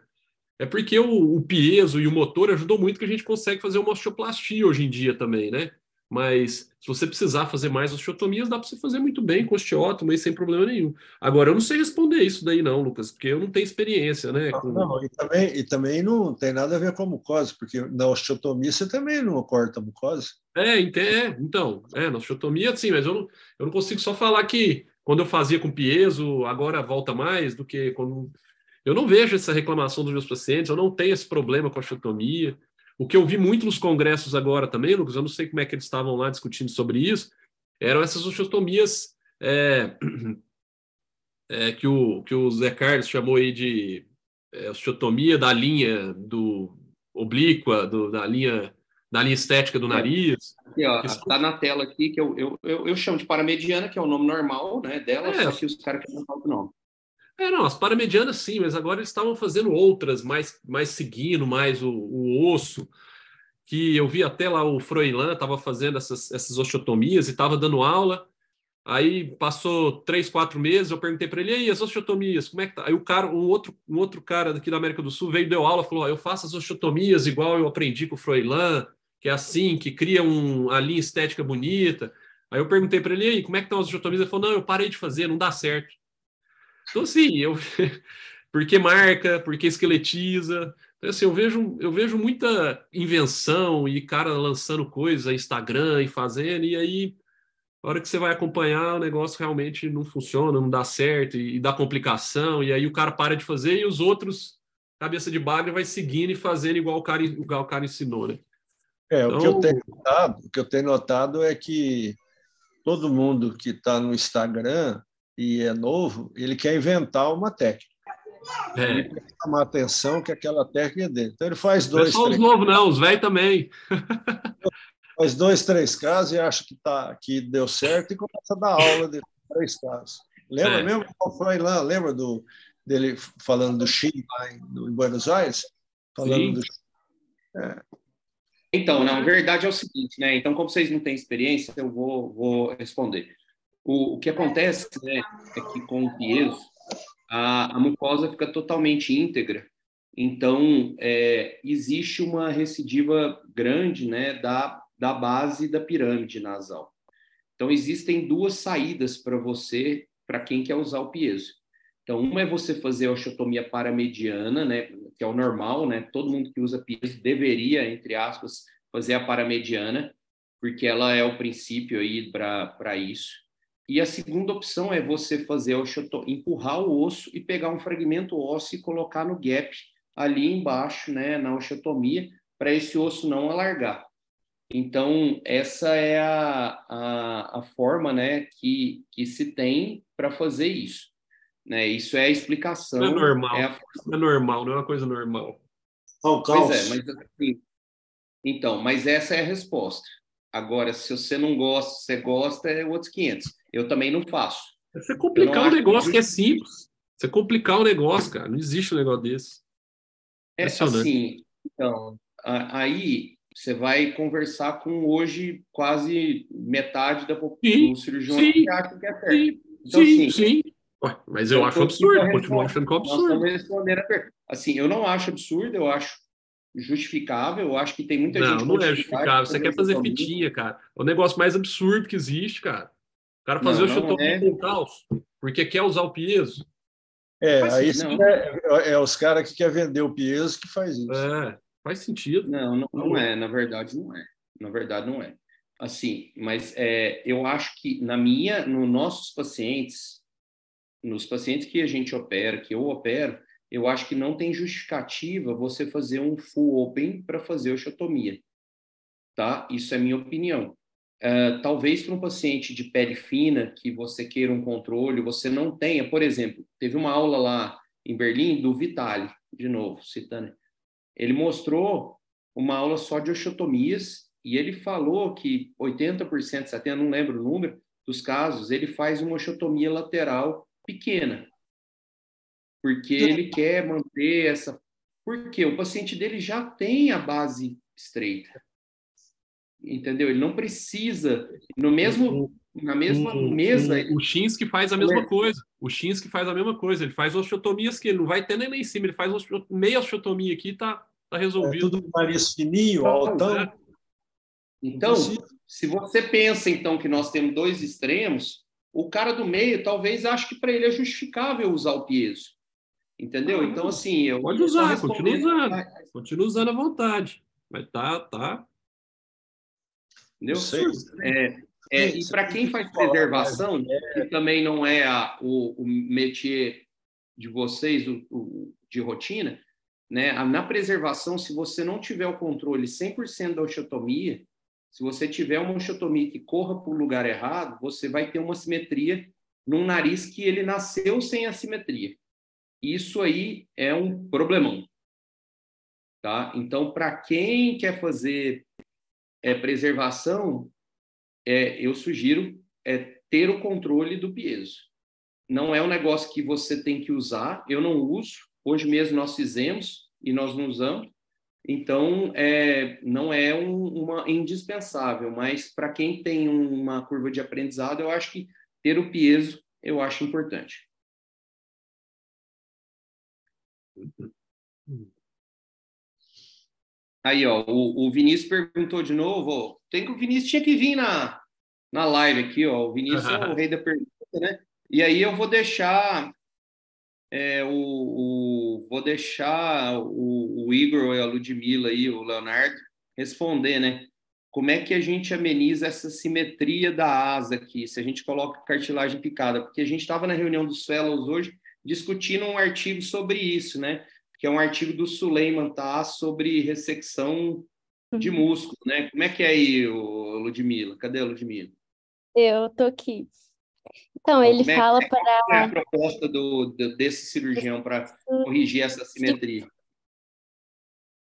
[SPEAKER 2] é porque o, o piezo e o motor ajudou muito que a gente consegue fazer uma osteoplastia hoje em dia também, né? Mas se você precisar fazer mais osteotomias, dá para você fazer muito bem com osteótomo aí sem problema nenhum. Agora, eu não sei responder isso daí não, Lucas, porque eu não tenho experiência, né? Com...
[SPEAKER 3] Não, e também, e também não tem nada a ver com a mucosa, porque na osteotomia você também não corta a mucosa.
[SPEAKER 2] É, é então, é, na osteotomia sim, mas eu não, eu não consigo só falar que quando eu fazia com piezo, agora volta mais do que quando... Eu não vejo essa reclamação dos meus pacientes, eu não tenho esse problema com a osteotomia. O que eu vi muito nos congressos agora também, Lucas, eu não sei como é que eles estavam lá discutindo sobre isso, eram essas osteotomias é, é, que, o, que o Zé Carlos chamou aí de é, osteotomia da linha do oblíqua, do, da linha da linha estética do é. nariz.
[SPEAKER 1] Aqui, ó, tá na tela aqui que eu, eu, eu, eu, chamo de paramediana, que é o nome normal né, dela, é. só que os caras querem falar o nome.
[SPEAKER 2] É, não, as paramedianas sim, mas agora eles estavam fazendo outras, mais, mais seguindo mais o, o osso, que eu vi até lá o Froilan estava fazendo essas, essas osteotomias e estava dando aula, aí passou três, quatro meses, eu perguntei para ele, e aí, as osteotomias, como é que tá? Aí o cara, um outro, um outro cara daqui da América do Sul veio, deu aula, falou, eu faço as osteotomias igual eu aprendi com o Froilan, que é assim, que cria um, a linha estética bonita. Aí eu perguntei para ele, e aí, como é que estão as osteotomias? Ele falou, não, eu parei de fazer, não dá certo. Então, assim, eu, porque marca, porque esqueletiza. Então, assim, eu vejo, eu vejo muita invenção e cara lançando coisas, Instagram e fazendo, e aí, a hora que você vai acompanhar, o negócio realmente não funciona, não dá certo, e, e dá complicação, e aí o cara para de fazer e os outros, cabeça de bagre, vai seguindo e fazendo igual o cara, igual o cara ensinou, né?
[SPEAKER 3] É, então, o que eu então tenho notado, o que eu tenho notado é que todo mundo que está no Instagram e é novo, ele quer inventar uma técnica. É. Ele quer chamar atenção que aquela técnica é dele. Então ele faz dois.
[SPEAKER 2] Não é só os novos, não, os velhos também.
[SPEAKER 3] faz dois, três casos e acha que, tá, que deu certo e começa a dar aula de três casos. Lembra é. mesmo qual foi lá? Lembra do, dele falando do Chile lá em, em Buenos Aires? Falando Sim. do
[SPEAKER 1] é. Então, na verdade é o seguinte, né? Então, como vocês não têm experiência, eu vou, vou responder. O, o que acontece né, é que com o piezo, a, a mucosa fica totalmente íntegra, então é, existe uma recidiva grande né, da, da base da pirâmide nasal. Então, existem duas saídas para você, para quem quer usar o piezo. Então, uma é você fazer a osteotomia paramediana, né, que é o normal, né? Todo mundo que usa piezo deveria, entre aspas, fazer a paramediana, porque ela é o princípio aí para isso. E a segunda opção é você fazer o empurrar o osso e pegar um fragmento ósseo e colocar no gap ali embaixo, né, na osteotomia, para esse osso não alargar. Então, essa é a, a, a forma né, que, que se tem para fazer isso. Né? Isso é a explicação. Não
[SPEAKER 2] é normal. É, a... é normal, não é uma coisa normal.
[SPEAKER 1] Oh, pois é, mas assim, então, mas essa é a resposta. Agora, se você não gosta, você gosta, é outros 500. Eu também não faço.
[SPEAKER 2] Você complicar um negócio que... que é simples. Você complicar o um negócio, cara. Não existe um negócio desse.
[SPEAKER 1] É assim, então, aí você vai conversar com hoje quase metade da população dos cirurgiões que acham que é certo. Sim,
[SPEAKER 2] então, sim, assim, sim. Ué, mas eu, eu acho absurdo, continuo achando que é absurdo.
[SPEAKER 1] Assim, eu não acho absurdo, eu acho justificável. Eu acho que tem muita
[SPEAKER 2] não,
[SPEAKER 1] gente.
[SPEAKER 2] Não, não é justificável. Você quer fazer fitinha, cara. É o negócio mais absurdo que existe, cara. O cara fazer não, o chutomia é. com caos, porque quer usar o piezo.
[SPEAKER 3] É, aí é, é, é, os caras que quer vender o piezo que faz isso.
[SPEAKER 2] É, faz sentido.
[SPEAKER 1] Não, não, não é. Na verdade, não é. Na verdade, não é. Assim, mas é, eu acho que na minha, nos nossos pacientes, nos pacientes que a gente opera, que eu opero, eu acho que não tem justificativa você fazer um full open para fazer osteotomia. Tá? Isso é minha opinião. Uh, talvez para um paciente de pele fina, que você queira um controle, você não tenha, por exemplo, teve uma aula lá em Berlim do Vitali, de novo, citando. Ele mostrou uma aula só de osteotomias e ele falou que 80%, 70%, não lembro o número, dos casos, ele faz uma osteotomia lateral pequena, porque ele quer manter essa. Porque o paciente dele já tem a base estreita entendeu? Ele não precisa no mesmo na mesma
[SPEAKER 2] o,
[SPEAKER 1] mesa.
[SPEAKER 2] O, o Shinsky faz a mesma é. coisa. O Shinsky faz a mesma coisa. Ele faz osteotomias que ele não vai ter nem lá em cima. Ele faz meia osteotomia aqui e tá, tá resolvido.
[SPEAKER 3] É tudo nariz fininho, altão.
[SPEAKER 1] É. Então, se você pensa então que nós temos dois extremos, o cara do meio talvez ache que para ele é justificável usar o piezo. Entendeu? Ah, então, assim, eu.
[SPEAKER 2] Pode usar, continua usando. Continua usando à vontade. Mas tá, tá,
[SPEAKER 1] Entendeu? É, é, e para quem faz preservação, que também não é a, o, o métier de vocês, o, o, de rotina, né? na preservação, se você não tiver o controle 100% da osteotomia, se você tiver uma osteotomia que corra para o lugar errado, você vai ter uma simetria num nariz que ele nasceu sem assimetria. Isso aí é um problemão. Tá? Então, para quem quer fazer é, preservação, é, eu sugiro é, ter o controle do piezo. Não é um negócio que você tem que usar, eu não uso. Hoje mesmo nós fizemos e nós não usamos. Então, é, não é um, uma indispensável, mas para quem tem uma curva de aprendizado, eu acho que ter o piezo eu acho importante. Aí, ó, o, o Vinícius perguntou de novo. tem que o Vinícius tinha que vir na, na live aqui, ó. O Vinícius é o rei da pergunta, né? E aí eu vou deixar é, o, o, vou deixar o, o Igor, a Ludmilla e o Leonardo responder, né? Como é que a gente ameniza essa simetria da asa aqui, se a gente coloca cartilagem picada? Porque a gente estava na reunião dos fellows hoje discutindo um artigo sobre isso, né? Que é um artigo do Suleiman tá sobre ressecção de uhum. músculo, né? Como é que é aí, o Ludmila? Cadê a Ludmila?
[SPEAKER 5] Eu tô aqui. Então, ele
[SPEAKER 1] é,
[SPEAKER 5] fala para.
[SPEAKER 1] Qual é a proposta do, desse cirurgião para corrigir essa simetria?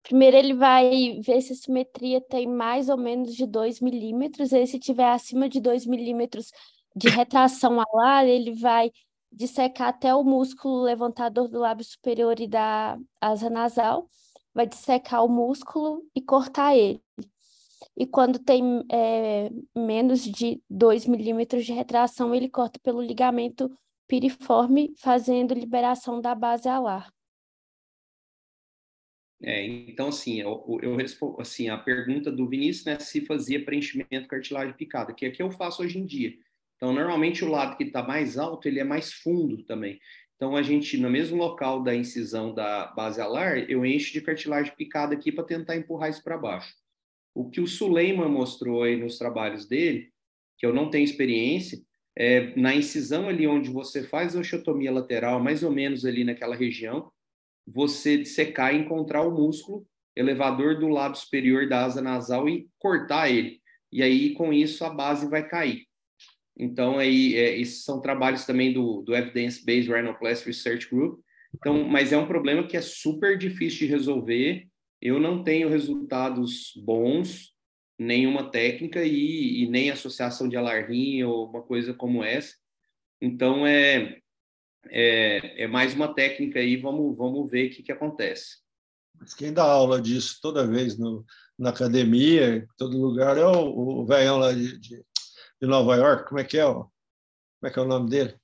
[SPEAKER 5] Primeiro, ele vai ver se a simetria tem mais ou menos de 2 milímetros. E se tiver acima de 2 milímetros de retração alar, ele vai dissecar até o músculo levantador do lábio superior e da asa nasal, vai dissecar o músculo e cortar ele. E quando tem é, menos de 2 milímetros de retração, ele corta pelo ligamento piriforme, fazendo liberação da base alar.
[SPEAKER 1] É, então, assim, eu, eu respondo, assim, a pergunta do Vinícius, né, se fazia preenchimento cartilagem picada, que é que eu faço hoje em dia. Então, normalmente o lado que está mais alto, ele é mais fundo também. Então, a gente, no mesmo local da incisão da base alar, eu encho de cartilagem picada aqui para tentar empurrar isso para baixo. O que o Suleiman mostrou aí nos trabalhos dele, que eu não tenho experiência, é na incisão ali onde você faz a osteotomia lateral, mais ou menos ali naquela região, você dissecar e encontrar o músculo elevador do lado superior da asa nasal e cortar ele. E aí, com isso, a base vai cair. Então, aí, é, esses são trabalhos também do, do Evidence Based Rhinoplasty Research Group. Então, mas é um problema que é super difícil de resolver. Eu não tenho resultados bons, nenhuma técnica e, e nem associação de alarrim ou uma coisa como essa. Então, é, é, é mais uma técnica aí, vamos, vamos ver o que, que acontece.
[SPEAKER 3] Quem dá aula disso toda vez no, na academia, em todo lugar, é o, o velhão lá de, de de Nova York, como é que é? Como é que é o nome dele?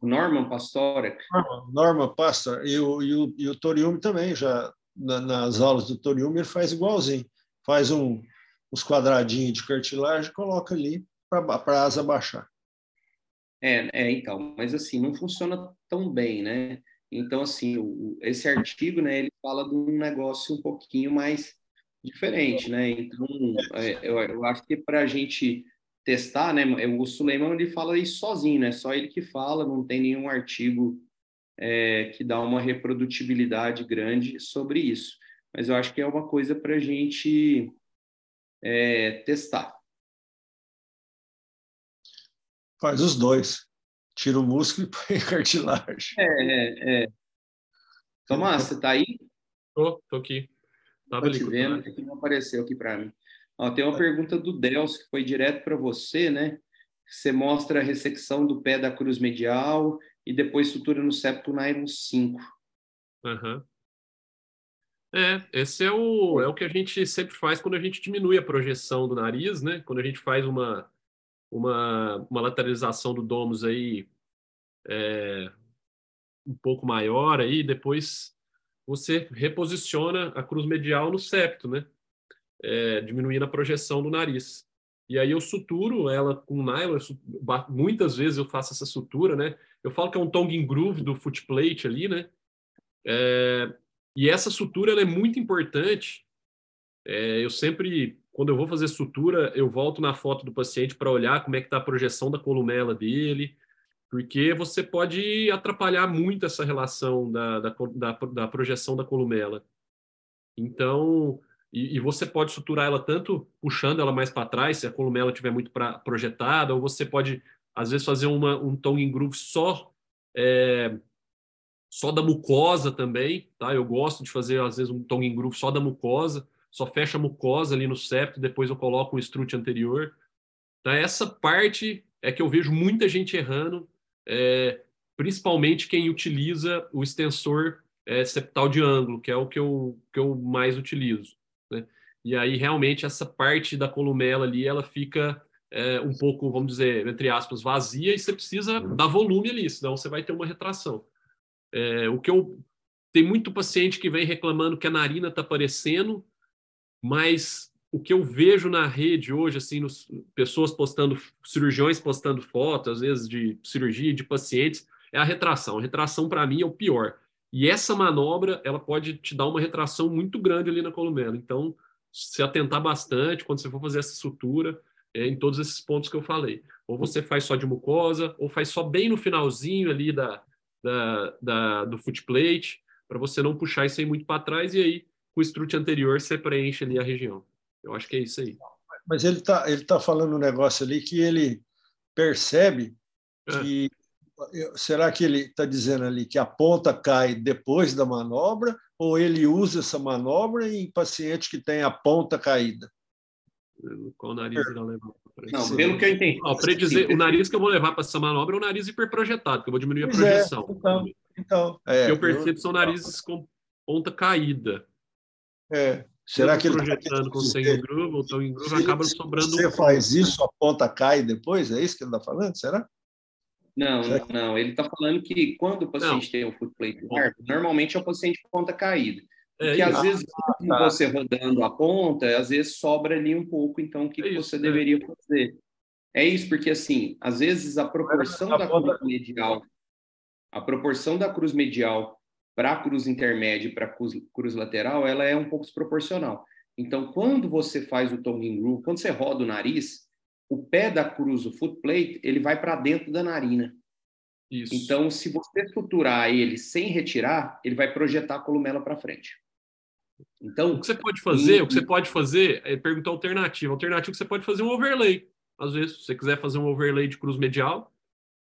[SPEAKER 1] Norman Pastorek.
[SPEAKER 3] Norman, Norman Pastor. E o, e o, e o Toriumi também, já na, nas aulas do Toriumi, ele faz igualzinho. Faz um, uns quadradinhos de cartilagem coloca ali para a asa baixar.
[SPEAKER 1] É, é, então, mas assim, não funciona tão bem, né? Então, assim, o, esse artigo, né, ele fala de um negócio um pouquinho mais diferente, né? Então, é, eu, eu acho que para a gente testar, né? O Suleiman ele fala isso sozinho, né? Só ele que fala, não tem nenhum artigo é, que dá uma reprodutibilidade grande sobre isso. Mas eu acho que é uma coisa para a gente é, testar.
[SPEAKER 3] Faz os dois. Tira o músculo e põe cartilagem.
[SPEAKER 1] É, é, é. Tomás, você está aí?
[SPEAKER 2] Tô, tô aqui.
[SPEAKER 1] Tava te vendo, que não apareceu aqui para mim. Ó, tem uma pergunta do Delcio, que foi direto para você, né? Você mostra a ressecção do pé da cruz medial e depois sutura no septo Nylon 5.
[SPEAKER 2] Uhum. É, esse é o, é o que a gente sempre faz quando a gente diminui a projeção do nariz, né? Quando a gente faz uma, uma, uma lateralização do domus aí é, um pouco maior aí, depois você reposiciona a cruz medial no septo, né? É, diminuindo a projeção do nariz. E aí eu suturo ela com nylon, muitas vezes eu faço essa sutura, né? Eu falo que é um tongue groove do footplate ali, né? É, e essa sutura é muito importante. É, eu sempre, quando eu vou fazer sutura, eu volto na foto do paciente para olhar como é que está a projeção da columela dele, porque você pode atrapalhar muito essa relação da, da, da, da projeção da columela. Então, e, e, você pode suturar ela tanto puxando ela mais para trás, se a columela estiver muito pra, projetada, ou você pode, às vezes, fazer uma, um tongue groove só é, só da mucosa também, tá? Eu gosto de fazer, às vezes, um tongue groove só da mucosa, só fecha a mucosa ali no septo, depois eu coloco um strut anterior. Tá? Essa parte é que eu vejo muita gente errando, é, principalmente quem utiliza o extensor é, septal de ângulo, que é o que eu, que eu mais utilizo. Né? E aí, realmente, essa parte da columela ali, ela fica é, um pouco, vamos dizer, entre aspas, vazia, e você precisa dar volume ali, senão você vai ter uma retração. É, o que eu tem muito paciente que vem reclamando que a narina está aparecendo, mas o que eu vejo na rede hoje, assim, nos, pessoas postando, cirurgiões postando fotos, às vezes de cirurgia de pacientes, é a retração. A retração para mim é o pior. E essa manobra, ela pode te dar uma retração muito grande ali na columela. Então, se atentar bastante quando você for fazer essa sutura, é, em todos esses pontos que eu falei. Ou você faz só de mucosa, ou faz só bem no finalzinho ali da, da, da, do footplate, para você não puxar isso aí muito para trás, e aí, com o strut anterior, você preenche ali a região. Eu acho que é isso aí.
[SPEAKER 3] Mas ele está ele tá falando um negócio ali que ele percebe é. que. É. Será que ele está dizendo ali que a ponta cai depois da manobra ou ele usa essa manobra em paciente que tem a ponta caída?
[SPEAKER 2] Qual nariz ele leva?
[SPEAKER 1] Não, pelo que eu entendi.
[SPEAKER 2] Dizer, o nariz que eu vou levar para essa manobra é o nariz hiperprojetado, que eu vou diminuir a é, projeção. É,
[SPEAKER 3] então, então
[SPEAKER 2] é, eu percebo que são narizes com ponta caída.
[SPEAKER 3] É. Será que ele
[SPEAKER 2] tá projetando com 100 groove ou tão em groove acaba sobrando
[SPEAKER 3] Você
[SPEAKER 2] um
[SPEAKER 3] faz isso, a ponta cai depois? É isso que ele está falando? Será?
[SPEAKER 1] Não, não, não. Ele está falando que quando o paciente não. tem o foot plate normalmente é o paciente com ponta caída. É, que às vezes, tá. você rodando a ponta, às vezes sobra ali um pouco, então o que, é você isso, deveria é. fazer? É isso, porque assim, às vezes a proporção a da ponta... cruz medial, a proporção da cruz medial para a cruz intermédia e para a cruz, cruz, lateral, ela é um pouco desproporcional. Então, quando você faz o tongue groove, quando você roda o nariz, o pé da cruz, o foot plate, ele vai para dentro da narina. Isso. Então, se você suturar ele sem retirar, ele vai projetar a columela para frente.
[SPEAKER 2] Então, o que você pode fazer, o que você pode fazer é perguntar alternativa. Alternativa que você pode fazer um overlay. Às vezes, se você quiser fazer um overlay de cruz medial.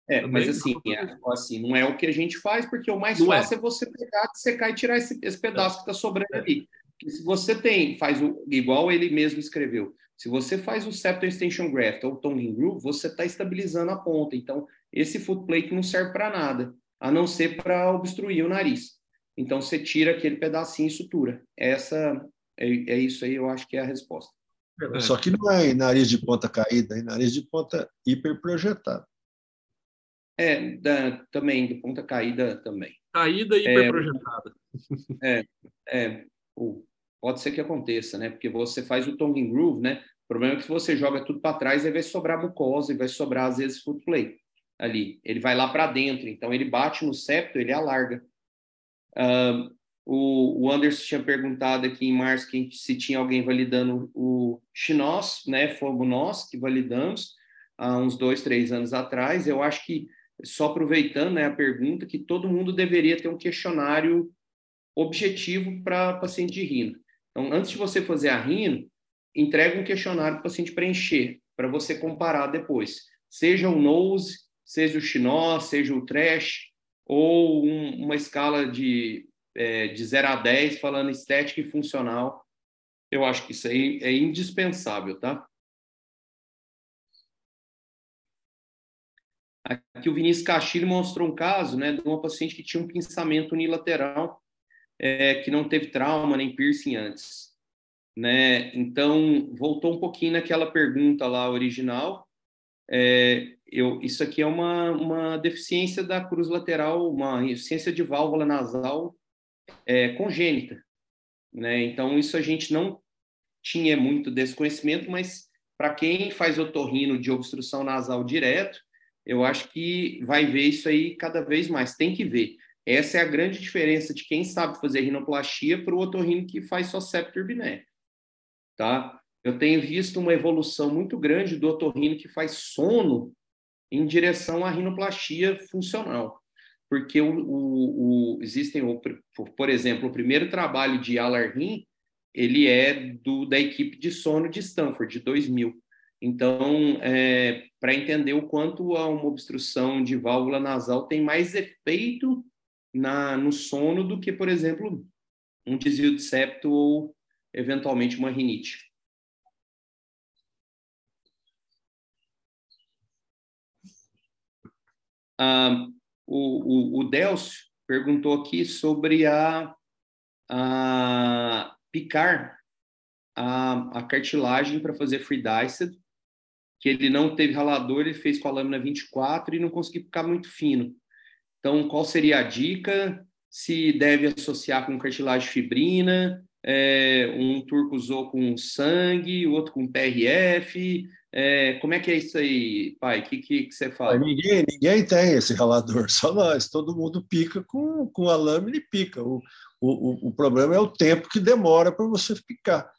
[SPEAKER 1] É, mas assim, é, assim, não é o que a gente faz, porque o mais não é. fácil é. é. você pegar, secar e tirar esse, esse pedaço é. que está sobrando ali. Porque se você tem, faz o, igual ele mesmo escreveu, se você faz o septo extension graft ou tongue groove, você está estabilizando a ponta. Então, esse foot plate não serve para nada, a não ser para obstruir o nariz. Então você tira aquele pedacinho e sutura. Essa é, é isso aí, eu acho que é a resposta.
[SPEAKER 3] É, só que não é nariz de ponta caída, é nariz de ponta hiperprojetada.
[SPEAKER 1] É, da, também, de ponta caída também.
[SPEAKER 2] Caída e hiperprojetada.
[SPEAKER 1] É, é, pode ser que aconteça, né? Porque você faz o tongue groove, né? O problema é que se você joga tudo para trás, aí vai sobrar mucosa e vai sobrar, às vezes, foot plate ali. Ele vai lá para dentro, então ele bate no septo, ele alarga. Uh, o, Anderson tinha perguntado aqui em março se tinha alguém validando o Xinós, né? Fomos nós que validamos há uns dois, três anos atrás. Eu acho que, só aproveitando né, a pergunta, que todo mundo deveria ter um questionário objetivo para paciente de rino. Então, antes de você fazer a rino, entrega um questionário para o paciente preencher, para você comparar depois. seja o nose, seja o chinó, seja o trash, ou um, uma escala de, é, de 0 a 10 falando estética e funcional. Eu acho que isso aí é indispensável, tá? Aqui o Vinícius Castilho mostrou um caso né, de uma paciente que tinha um pinçamento unilateral, é, que não teve trauma nem piercing antes. Né? Então, voltou um pouquinho naquela pergunta lá original. É, eu, isso aqui é uma, uma deficiência da cruz lateral, uma insuficiência de válvula nasal é, congênita. Né? Então, isso a gente não tinha muito desse conhecimento, mas para quem faz otorrino de obstrução nasal direto, eu acho que vai ver isso aí cada vez mais. Tem que ver. Essa é a grande diferença de quem sabe fazer rinoplastia para o otorrino que faz só septo urbiné. Tá? Eu tenho visto uma evolução muito grande do otorrino que faz sono em direção à rinoplastia funcional. Porque o, o, o existem, o, por exemplo, o primeiro trabalho de Alarrin, ele é do, da equipe de sono de Stanford, de 2000. Então, é, para entender o quanto uma obstrução de válvula nasal tem mais efeito na, no sono do que, por exemplo, um desvio de septo ou, eventualmente, uma rinite. Ah, o, o, o Delcio perguntou aqui sobre a, a picar a, a cartilagem para fazer free diced que ele não teve ralador, ele fez com a lâmina 24 e não conseguiu ficar muito fino. Então, qual seria a dica? Se deve associar com cartilagem fibrina, é, um turco usou com sangue, o outro com PRF. É, como é que é isso aí, pai? O que, que, que, você fala?
[SPEAKER 3] Ninguém, ninguém tem esse ralador, só nós. Todo mundo pica com, com a lâmina e pica. O, o, o problema é o tempo que demora para você picar.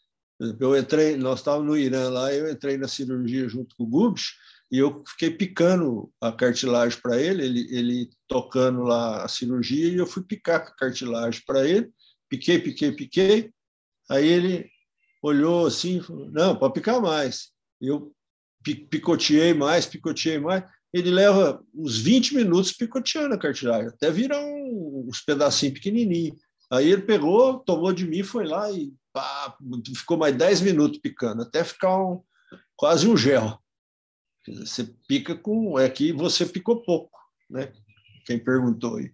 [SPEAKER 3] Eu entrei, nós estávamos no Irã lá, eu entrei na cirurgia junto com o Gubs e eu fiquei picando a cartilagem para ele, ele, ele tocando lá a cirurgia e eu fui picar a cartilagem para ele, piquei, piquei, piquei. Aí ele olhou assim, falou, não, pode picar mais. Eu picoteei mais, picoteei mais. Ele leva uns 20 minutos picoteando a cartilagem, até virar um, uns pedacinhos pequenininhos. Aí ele pegou, tomou de mim, foi lá e pá, ficou mais 10 minutos picando, até ficar um, quase um gel. Você pica com. É que você picou pouco, né? Quem perguntou aí.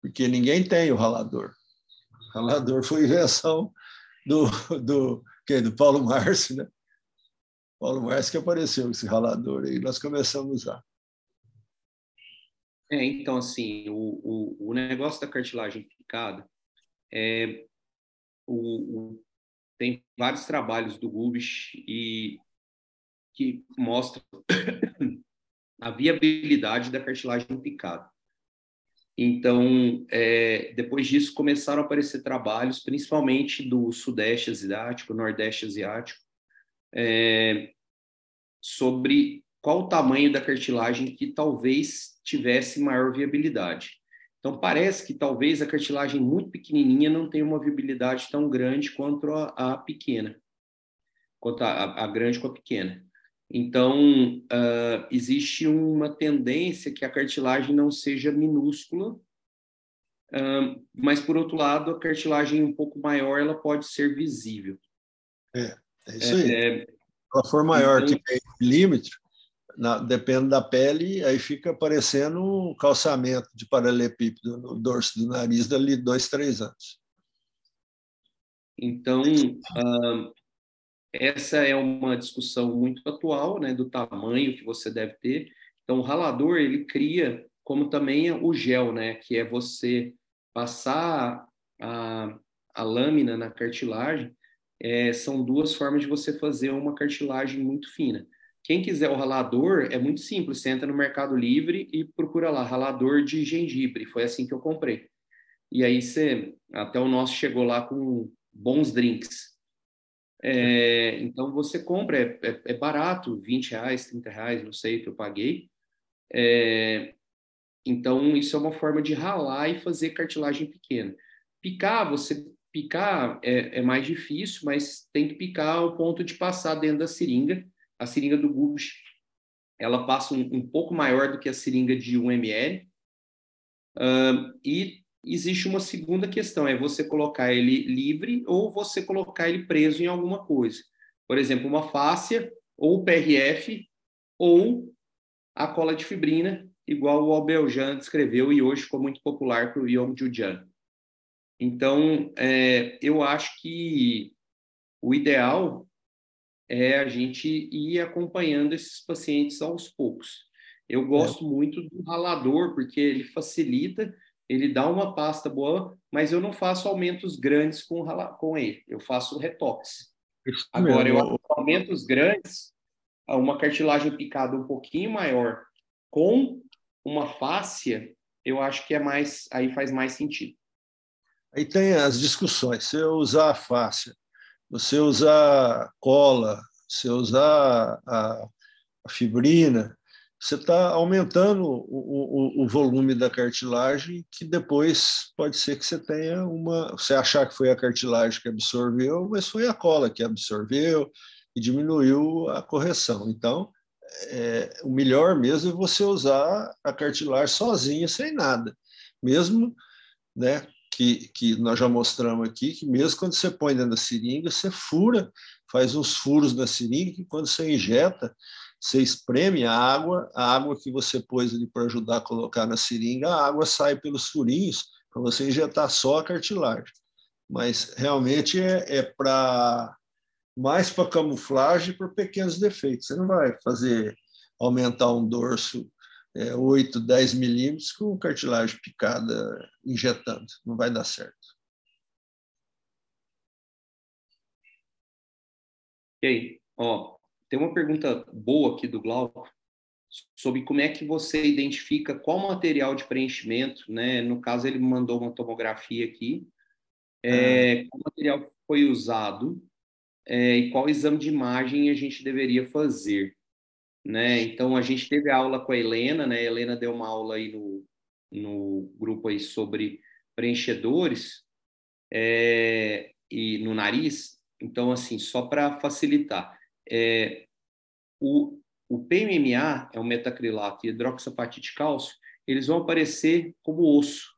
[SPEAKER 3] Porque ninguém tem o ralador. O ralador foi invenção do, do, quem? do Paulo Márcio, né? Paulo Márcio que apareceu esse ralador aí, nós começamos a usar.
[SPEAKER 1] É, então, assim, o, o, o negócio da cartilagem picada é, o, o, tem vários trabalhos do Gubish e que mostram a viabilidade da cartilagem picada. Então, é, depois disso, começaram a aparecer trabalhos, principalmente do Sudeste Asiático, Nordeste Asiático, é, sobre qual o tamanho da cartilagem que talvez tivesse maior viabilidade. Então, parece que talvez a cartilagem muito pequenininha não tenha uma viabilidade tão grande quanto a, a pequena, quanto a, a, grande com a pequena. Então, uh, existe uma tendência que a cartilagem não seja minúscula, uh, mas, por outro lado, a cartilagem um pouco maior ela pode ser visível.
[SPEAKER 3] É, é isso aí. É, Se ela for maior então, que meio milímetro, na, depende da pele, aí fica parecendo um calçamento de paralelepípedo no dorso do nariz dali dois, três anos.
[SPEAKER 1] Então, uh, essa é uma discussão muito atual, né, do tamanho que você deve ter. Então, o ralador, ele cria, como também o gel, né, que é você passar a, a lâmina na cartilagem, é, são duas formas de você fazer uma cartilagem muito fina. Quem quiser o ralador, é muito simples. Você entra no Mercado Livre e procura lá, ralador de gengibre. Foi assim que eu comprei. E aí você, até o nosso chegou lá com bons drinks. É, então você compra, é, é, é, barato, 20 reais, 30 reais, não sei que eu paguei. É, então isso é uma forma de ralar e fazer cartilagem pequena. Picar, você picar é, é mais difícil, mas tem que picar ao ponto de passar dentro da seringa a seringa do Gush. ela passa um, um pouco maior do que a seringa de 1 ml. Uh, e existe uma segunda questão, é você colocar ele livre ou você colocar ele preso em alguma coisa. Por exemplo, uma fáscia, ou PRF, ou a cola de fibrina, igual o Albeljan descreveu e hoje ficou muito popular para o Yong Jujian. Então, é, eu acho que o ideal é a gente ir acompanhando esses pacientes aos poucos. Eu gosto é. muito do ralador, porque ele facilita, ele dá uma pasta boa, mas eu não faço aumentos grandes com, com ele, eu faço retoques. Isso Agora, mesmo. eu aumentos grandes, uma cartilagem picada um pouquinho maior com uma fáscia, eu acho que é mais, aí faz mais sentido.
[SPEAKER 3] Aí tem as discussões. Se eu usar a fáscia, você usar cola, você usar a, a fibrina, você está aumentando o, o, o, volume da cartilagem, que depois pode ser que você tenha uma. Você achar que foi a cartilagem que absorveu, mas foi a cola que absorveu e diminuiu a correção. Então, é, o melhor mesmo é você usar a cartilagem sozinha, sem nada. Mesmo né, que, que nós já mostramos aqui, que mesmo quando você põe dentro da seringa, você fura, faz uns furos na seringa, que quando você injeta, você espreme a água, a água que você pôs ali para ajudar a colocar na seringa, a água sai pelos furinhos para você injetar só a cartilagem. Mas realmente é, é para mais para camuflagem para pequenos defeitos. Você não vai fazer aumentar um dorso é, 8, 10 milímetros com cartilagem picada injetando. Não vai dar certo.
[SPEAKER 1] Ok. Ó, tem uma pergunta boa aqui do Glauco sobre como é que você identifica qual material de preenchimento, né? No caso, ele mandou uma tomografia aqui. É, ah. Qual material foi usado é, e qual exame de imagem a gente deveria fazer, né? Então, a gente teve aula com a Helena, né? A Helena deu uma aula aí no, no grupo aí sobre preenchedores é, e no nariz. Então, assim, só para facilitar, é, o, o PMMA, é o metacrilato e hidroxapatite cálcio, eles vão aparecer como osso,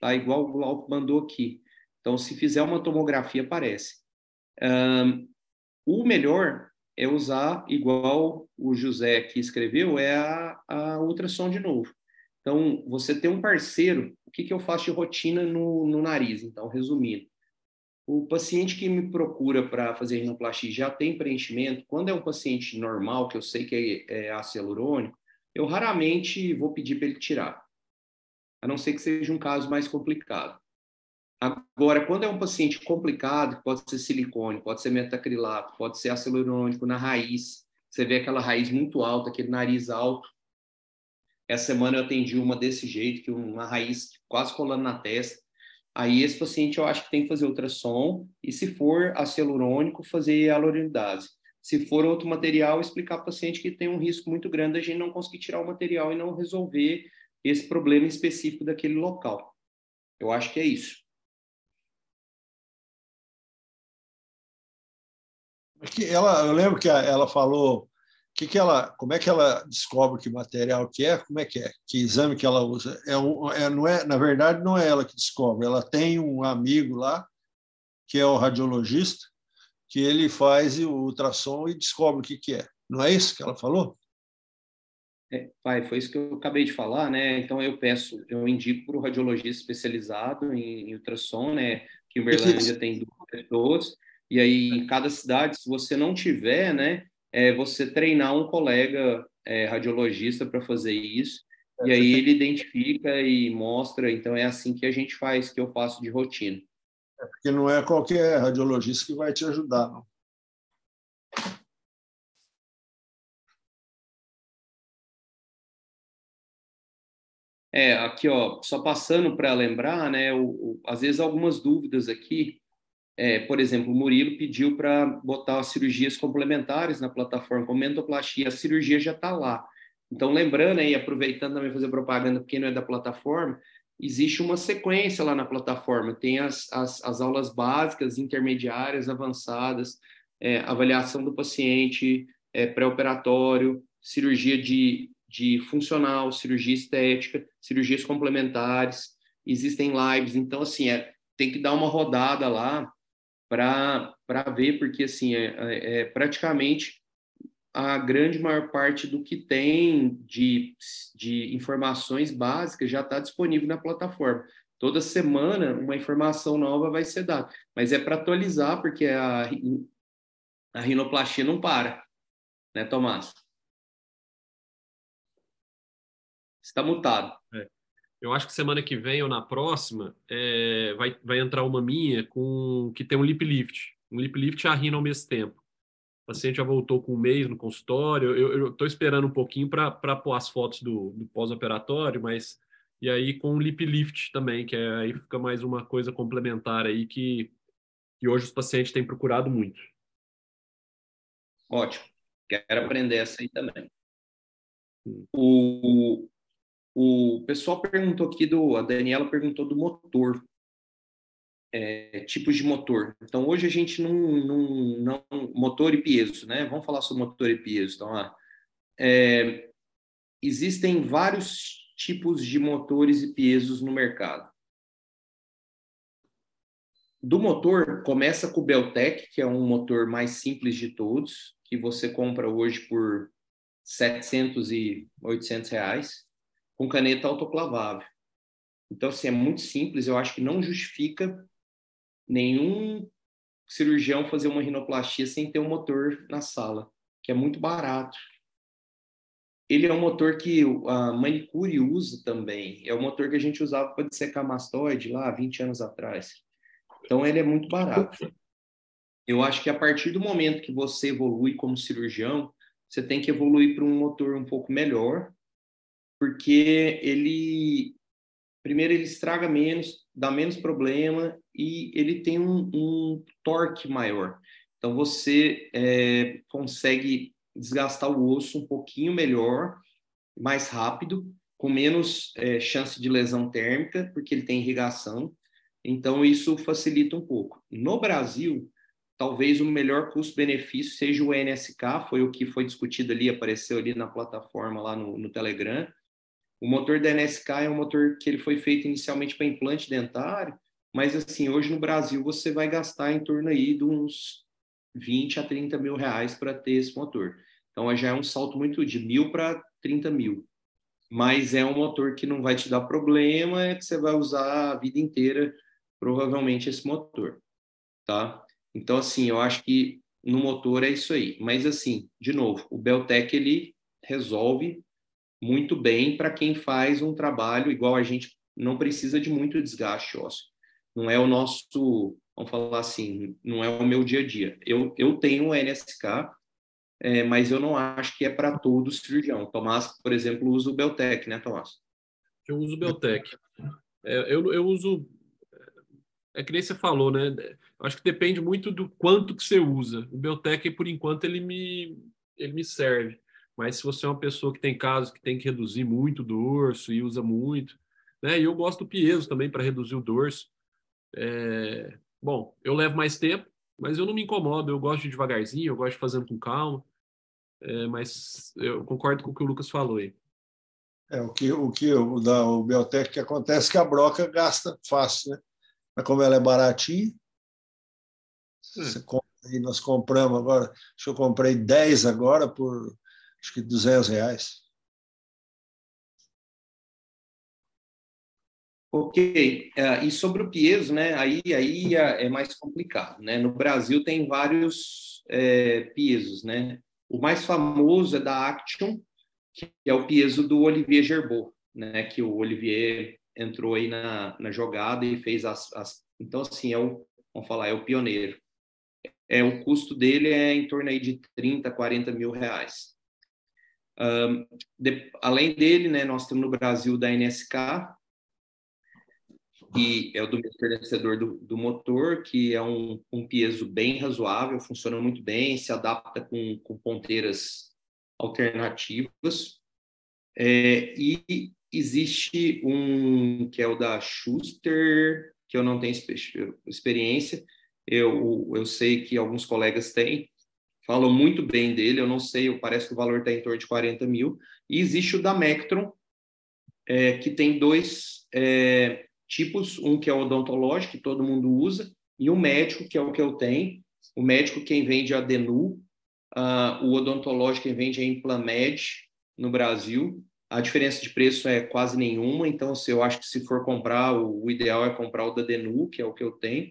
[SPEAKER 1] tá? Igual o Glauco mandou aqui. Então, se fizer uma tomografia, aparece. Um, o melhor é usar, igual o José aqui escreveu, é a, a ultrassom de novo. Então, você tem um parceiro, o que, que eu faço de rotina no, no nariz? Então, resumindo, o paciente que me procura para fazer rinoplastia já tem preenchimento. Quando é um paciente normal, que eu sei que é, é ácido hialurônico, eu raramente vou pedir para ele tirar, a não ser que seja um caso mais complicado. Agora, quando é um paciente complicado, pode ser silicone, pode ser metacrilato, pode ser ácido hialurônico na raiz, você vê aquela raiz muito alta, aquele nariz alto. Essa semana eu atendi uma desse jeito, que uma raiz quase colando na testa. Aí esse paciente eu acho que tem que fazer ultrassom e se for ácido hialurônico, fazer hialuronidase. Se for outro material, explicar para o paciente que tem um risco muito grande a gente não conseguir tirar o material e não resolver esse problema específico daquele local. Eu acho que é isso.
[SPEAKER 3] ela, eu lembro que ela falou que que ela, como é que ela descobre que material que é, como é que é, que exame que ela usa. É, um, é, não é, na verdade, não é ela que descobre. Ela tem um amigo lá que é o radiologista que ele faz o ultrassom e descobre o que que é. Não é isso que ela falou?
[SPEAKER 1] É, pai, foi isso que eu acabei de falar, né? Então eu peço, eu indico para o radiologista especializado em, em ultrassom, né? Que em Uberlândia tem duas pessoas e aí, em cada cidade, se você não tiver, né, é você treinar um colega é, radiologista para fazer isso. E aí ele identifica e mostra. Então, é assim que a gente faz, que eu faço de rotina.
[SPEAKER 3] É porque não é qualquer radiologista que vai te ajudar, não.
[SPEAKER 1] É, aqui, ó, só passando para lembrar, né, o, o, às vezes algumas dúvidas aqui, é, por exemplo, o Murilo pediu para botar cirurgias complementares na plataforma, como endoplastia, a cirurgia já está lá. Então, lembrando aí, aproveitando também fazer propaganda, porque não é da plataforma, existe uma sequência lá na plataforma. Tem as, as, as aulas básicas, intermediárias, avançadas, é, avaliação do paciente, é, pré-operatório, cirurgia de, de funcional, cirurgia estética, cirurgias complementares, existem lives, então assim, é, tem que dar uma rodada lá para ver, porque assim, é, é, é praticamente a grande maior parte do que tem de, de informações básicas já está disponível na plataforma. Toda semana uma informação nova vai ser dada, mas é para atualizar, porque a, a rinoplastia não para, né, Tomás? Está mutado.
[SPEAKER 2] Eu acho que semana que vem ou na próxima é, vai, vai entrar uma minha com que tem um lip lift, um lip lift e a rino ao mesmo tempo. O paciente já voltou com um mês no consultório. Eu estou esperando um pouquinho para pôr as fotos do, do pós-operatório, mas e aí com o lip lift também, que é, aí fica mais uma coisa complementar aí que, que hoje os pacientes têm procurado muito.
[SPEAKER 1] Ótimo. Quero aprender essa aí também. O, o pessoal perguntou aqui do, a Daniela perguntou do motor é, tipos de motor. Então, hoje a gente não, não, não, Motor e piezo, né? Vamos falar sobre motor e piezo. Então, lá. É, existem vários tipos de motores e piesos no mercado. Do motor, começa com o Beltec, que é um motor mais simples de todos, que você compra hoje por 700 e 800 reais, com caneta autoclavável. Então, assim, é muito simples, eu acho que não justifica nenhum cirurgião fazer uma rinoplastia sem ter um motor na sala, que é muito barato. Ele é um motor que a manicure usa também. É o motor que a gente usava para dissecar mastoide lá 20 anos atrás. Então ele é muito barato. Eu acho que a partir do momento que você evolui como cirurgião, você tem que evoluir para um motor um pouco melhor, porque ele primeiro ele estraga menos, dá menos problema e ele tem um, um torque maior. Então você é, consegue desgastar o osso um pouquinho melhor, mais rápido, com menos é, chance de lesão térmica, porque ele tem irrigação. Então isso facilita um pouco. No Brasil, talvez o melhor custo-benefício seja o NSK, foi o que foi discutido ali, apareceu ali na plataforma lá no, no Telegram. O motor da NSK é um motor que ele foi feito inicialmente para implante dentário, mas assim, hoje no Brasil você vai gastar em torno aí de uns 20 a 30 mil reais para ter esse motor. Então já é um salto muito de mil para 30 mil. Mas é um motor que não vai te dar problema, é que você vai usar a vida inteira, provavelmente, esse motor. Tá? Então, assim, eu acho que no motor é isso aí. Mas, assim, de novo, o Beltec ele resolve muito bem para quem faz um trabalho igual a gente não precisa de muito desgaste ósseo não é o nosso, vamos falar assim, não é o meu dia a dia. Eu, eu tenho o NSK, é, mas eu não acho que é para todo cirurgião. Tomás, por exemplo, usa o Beltec, né, Tomás?
[SPEAKER 2] Eu uso o Beltec. É, eu, eu uso. É que nem você falou, né? Acho que depende muito do quanto que você usa. O Beltec, por enquanto, ele me, ele me serve. Mas se você é uma pessoa que tem casos que tem que reduzir muito o dorso e usa muito, né? E eu gosto do piezo também para reduzir o dorso. É, bom, eu levo mais tempo, mas eu não me incomodo, eu gosto de devagarzinho, eu gosto de fazendo com calma, é, mas eu concordo com o que o Lucas falou aí.
[SPEAKER 3] É, o que o, que o, da, o Biotech que acontece é que a broca gasta fácil, né? Mas como ela é baratinha, hum. você compra, e nós compramos agora, acho que eu comprei 10 agora por acho que 200 reais.
[SPEAKER 1] Ok, uh, e sobre o piezo, né? Aí, aí é, é mais complicado, né? No Brasil tem vários é, piesos, né? O mais famoso é da Action, que é o piezo do Olivier Gerbeau, né? Que o Olivier entrou aí na, na jogada e fez as, as, então assim é o vamos falar é o pioneiro. É o custo dele é em torno aí de 30, 40 mil reais. Um, de, além dele, né? Nós temos no Brasil da NSK que é o do fornecedor do, do, motor, que é um, um peso bem razoável, funciona muito bem, se adapta com, com ponteiras alternativas. É, e existe um que é o da Schuster, que eu não tenho experiência, eu, eu sei que alguns colegas têm, falam muito bem dele, eu não sei, parece que o valor está em torno de 40 mil. E existe o da Mectron, é, que tem dois é, tipos, um que é odontológico, que todo mundo usa, e o médico, que é o que eu tenho. O médico, quem vende é a Denu, uh, o odontológico, quem vende é a Implamed, no Brasil. A diferença de preço é quase nenhuma, então se eu acho que se for comprar, o, o ideal é comprar o da Denu, que é o que eu tenho.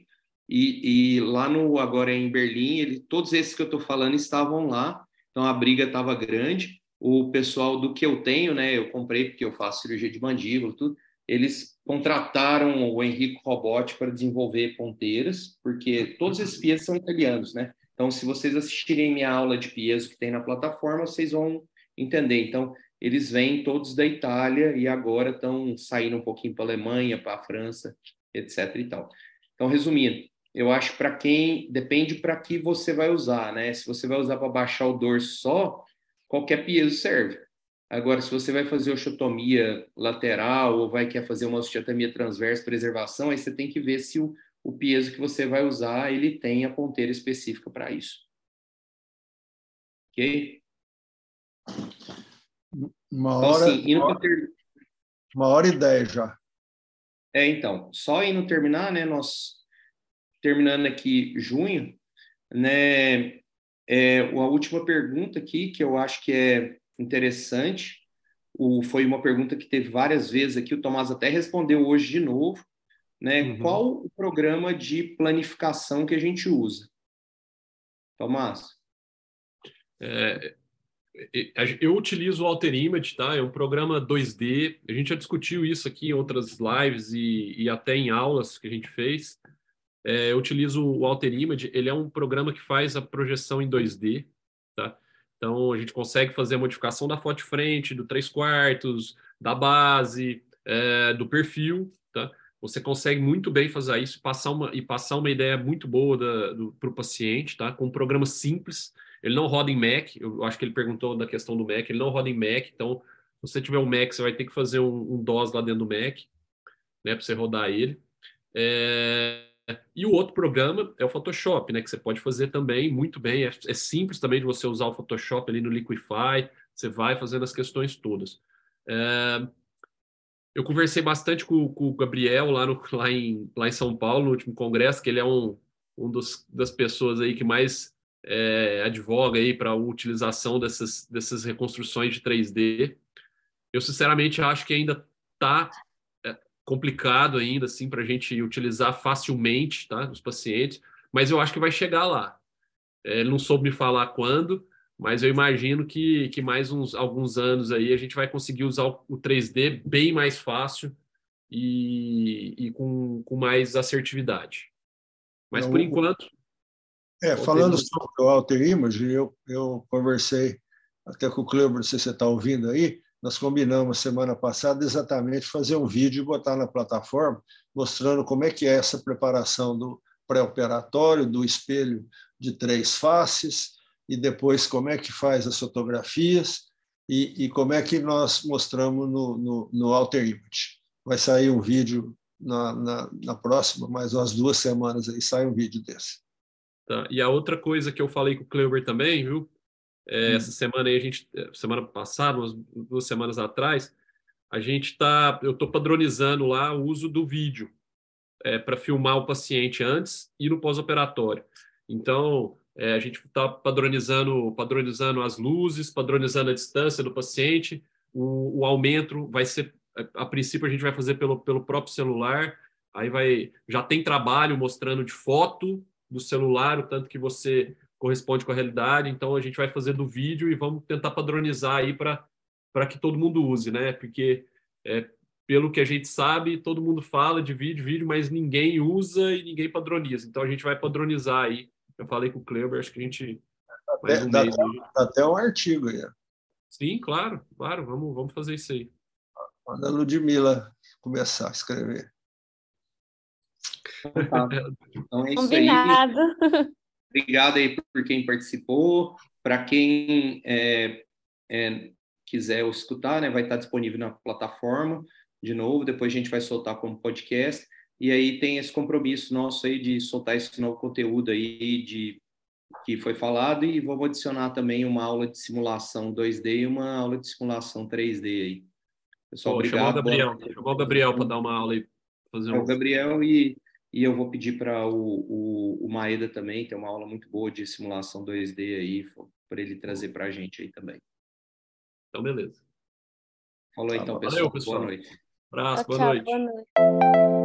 [SPEAKER 1] E, e lá no agora em Berlim, ele, todos esses que eu estou falando estavam lá, então a briga estava grande. O pessoal do que eu tenho, né, eu comprei porque eu faço cirurgia de mandíbula, tudo. Eles contrataram o Henrico Robotti para desenvolver ponteiras, porque todos esses pias são italianos, né? Então, se vocês assistirem minha aula de piezo que tem na plataforma, vocês vão entender. Então, eles vêm todos da Itália e agora estão saindo um pouquinho para a Alemanha, para a França, etc. e tal. Então, resumindo, eu acho para quem depende para que você vai usar, né? Se você vai usar para baixar o dorso só, qualquer piezo serve. Agora, se você vai fazer osteotomia lateral ou vai querer fazer uma osteotomia transversa, preservação, aí você tem que ver se o, o piezo que você vai usar ele tem a ponteira específica para isso. Ok?
[SPEAKER 3] Uma então, hora, então, assim, uma, ter... uma hora e dez já.
[SPEAKER 1] É, então, só indo terminar, né? Nós terminando aqui junho, né? É, a última pergunta aqui, que eu acho que é interessante, o, foi uma pergunta que teve várias vezes aqui, o Tomás até respondeu hoje de novo, né? Uhum. Qual o programa de planificação que a gente usa? Tomás?
[SPEAKER 2] É, eu utilizo o Alter Image, tá? É um programa 2D. A gente já discutiu isso aqui em outras lives e, e até em aulas que a gente fez. É, eu utilizo o Alter Image, ele é um programa que faz a projeção em 2D, tá? Então, a gente consegue fazer a modificação da foto de frente, do 3 quartos, da base, é, do perfil, tá? Você consegue muito bem fazer isso passar uma, e passar uma ideia muito boa para o paciente, tá? Com um programa simples. Ele não roda em Mac, eu acho que ele perguntou da questão do Mac, ele não roda em Mac, então, se você tiver um Mac, você vai ter que fazer um, um DOS lá dentro do Mac, né, para você rodar ele. É... E o outro programa é o Photoshop, né? Que você pode fazer também muito bem. É, é, simples também de você usar o Photoshop ali no Liquify. Você vai fazendo as questões todas. É, eu conversei bastante com, com, o Gabriel lá, no, lá, em, lá em São Paulo, no último congresso, que ele é um, um dos, das pessoas aí que mais é, advoga aí para a utilização dessas, dessas reconstruções de 3D. Eu, sinceramente, acho que ainda está complicado ainda assim para a gente utilizar facilmente, tá, os pacientes, mas eu acho que vai chegar lá. É, ele não soube me falar quando, mas eu imagino que, que mais uns alguns anos aí a gente vai conseguir usar o 3D bem mais fácil e, e com, com mais assertividade. Mas por enquanto.
[SPEAKER 3] É, falando sobre o Alter Image, eu, eu conversei até com o Cleber, não sei se você está ouvindo aí, nós combinamos semana passada exatamente fazer um vídeo e botar na plataforma, mostrando como é que é essa preparação do pré-operatório, do espelho de três faces, e depois como é que faz as fotografias e, e como é que nós mostramos no, no, no Alter Image. Vai sair um vídeo na, na, na, próxima, mais umas duas semanas aí sai um vídeo desse.
[SPEAKER 2] Tá. E a outra coisa que eu falei com o Cleber também, viu? É, hum. Essa semana aí, a gente, é, semana passada, umas duas semanas atrás, a gente está, eu estou padronizando lá o uso do vídeo é, para filmar o paciente antes e no pós-operatório. Então, é, a gente está padronizando, padronizando as luzes, padronizando a distância do paciente. O, o, aumento vai ser, a princípio, a gente vai fazer pelo, pelo próprio celular. Aí vai, já tem trabalho mostrando de foto do celular, o tanto que você corresponde com a realidade. Então a gente vai fazer do vídeo e vamos tentar padronizar aí para para que todo mundo use, né? Porque é, pelo que a gente sabe, todo mundo fala de vídeo, vídeo, mas ninguém usa e ninguém padroniza. Então a gente vai padronizar aí. Eu falei com o Kleber, acho que a gente
[SPEAKER 3] mais um dá, até um artigo aí.
[SPEAKER 2] Sim, claro, claro, vamos, vamos fazer isso aí.
[SPEAKER 3] Manda a Ludmilla começar a escrever.
[SPEAKER 5] Então é isso Combinado.
[SPEAKER 1] aí. Obrigado aí por quem participou. Para quem é, é, quiser escutar, né, vai estar disponível na plataforma de novo. Depois a gente vai soltar como podcast. E aí tem esse compromisso nosso aí de soltar esse novo conteúdo aí de que foi falado e vou adicionar também uma aula de simulação 2D e uma aula de simulação 3D aí.
[SPEAKER 2] Pessoal, Pô, obrigado. Chamou o Gabriel, o Gabriel para dar uma aula aí.
[SPEAKER 1] Fazer um... É o Gabriel e, e eu vou pedir para o, o, o Maeda também, que é uma aula muito boa de simulação 2D aí, para ele trazer para a gente aí também.
[SPEAKER 2] Então, beleza.
[SPEAKER 1] Falou tá, então, pessoal. Valeu, pessoal. Boa noite.
[SPEAKER 2] Abraço, boa, noite. boa noite.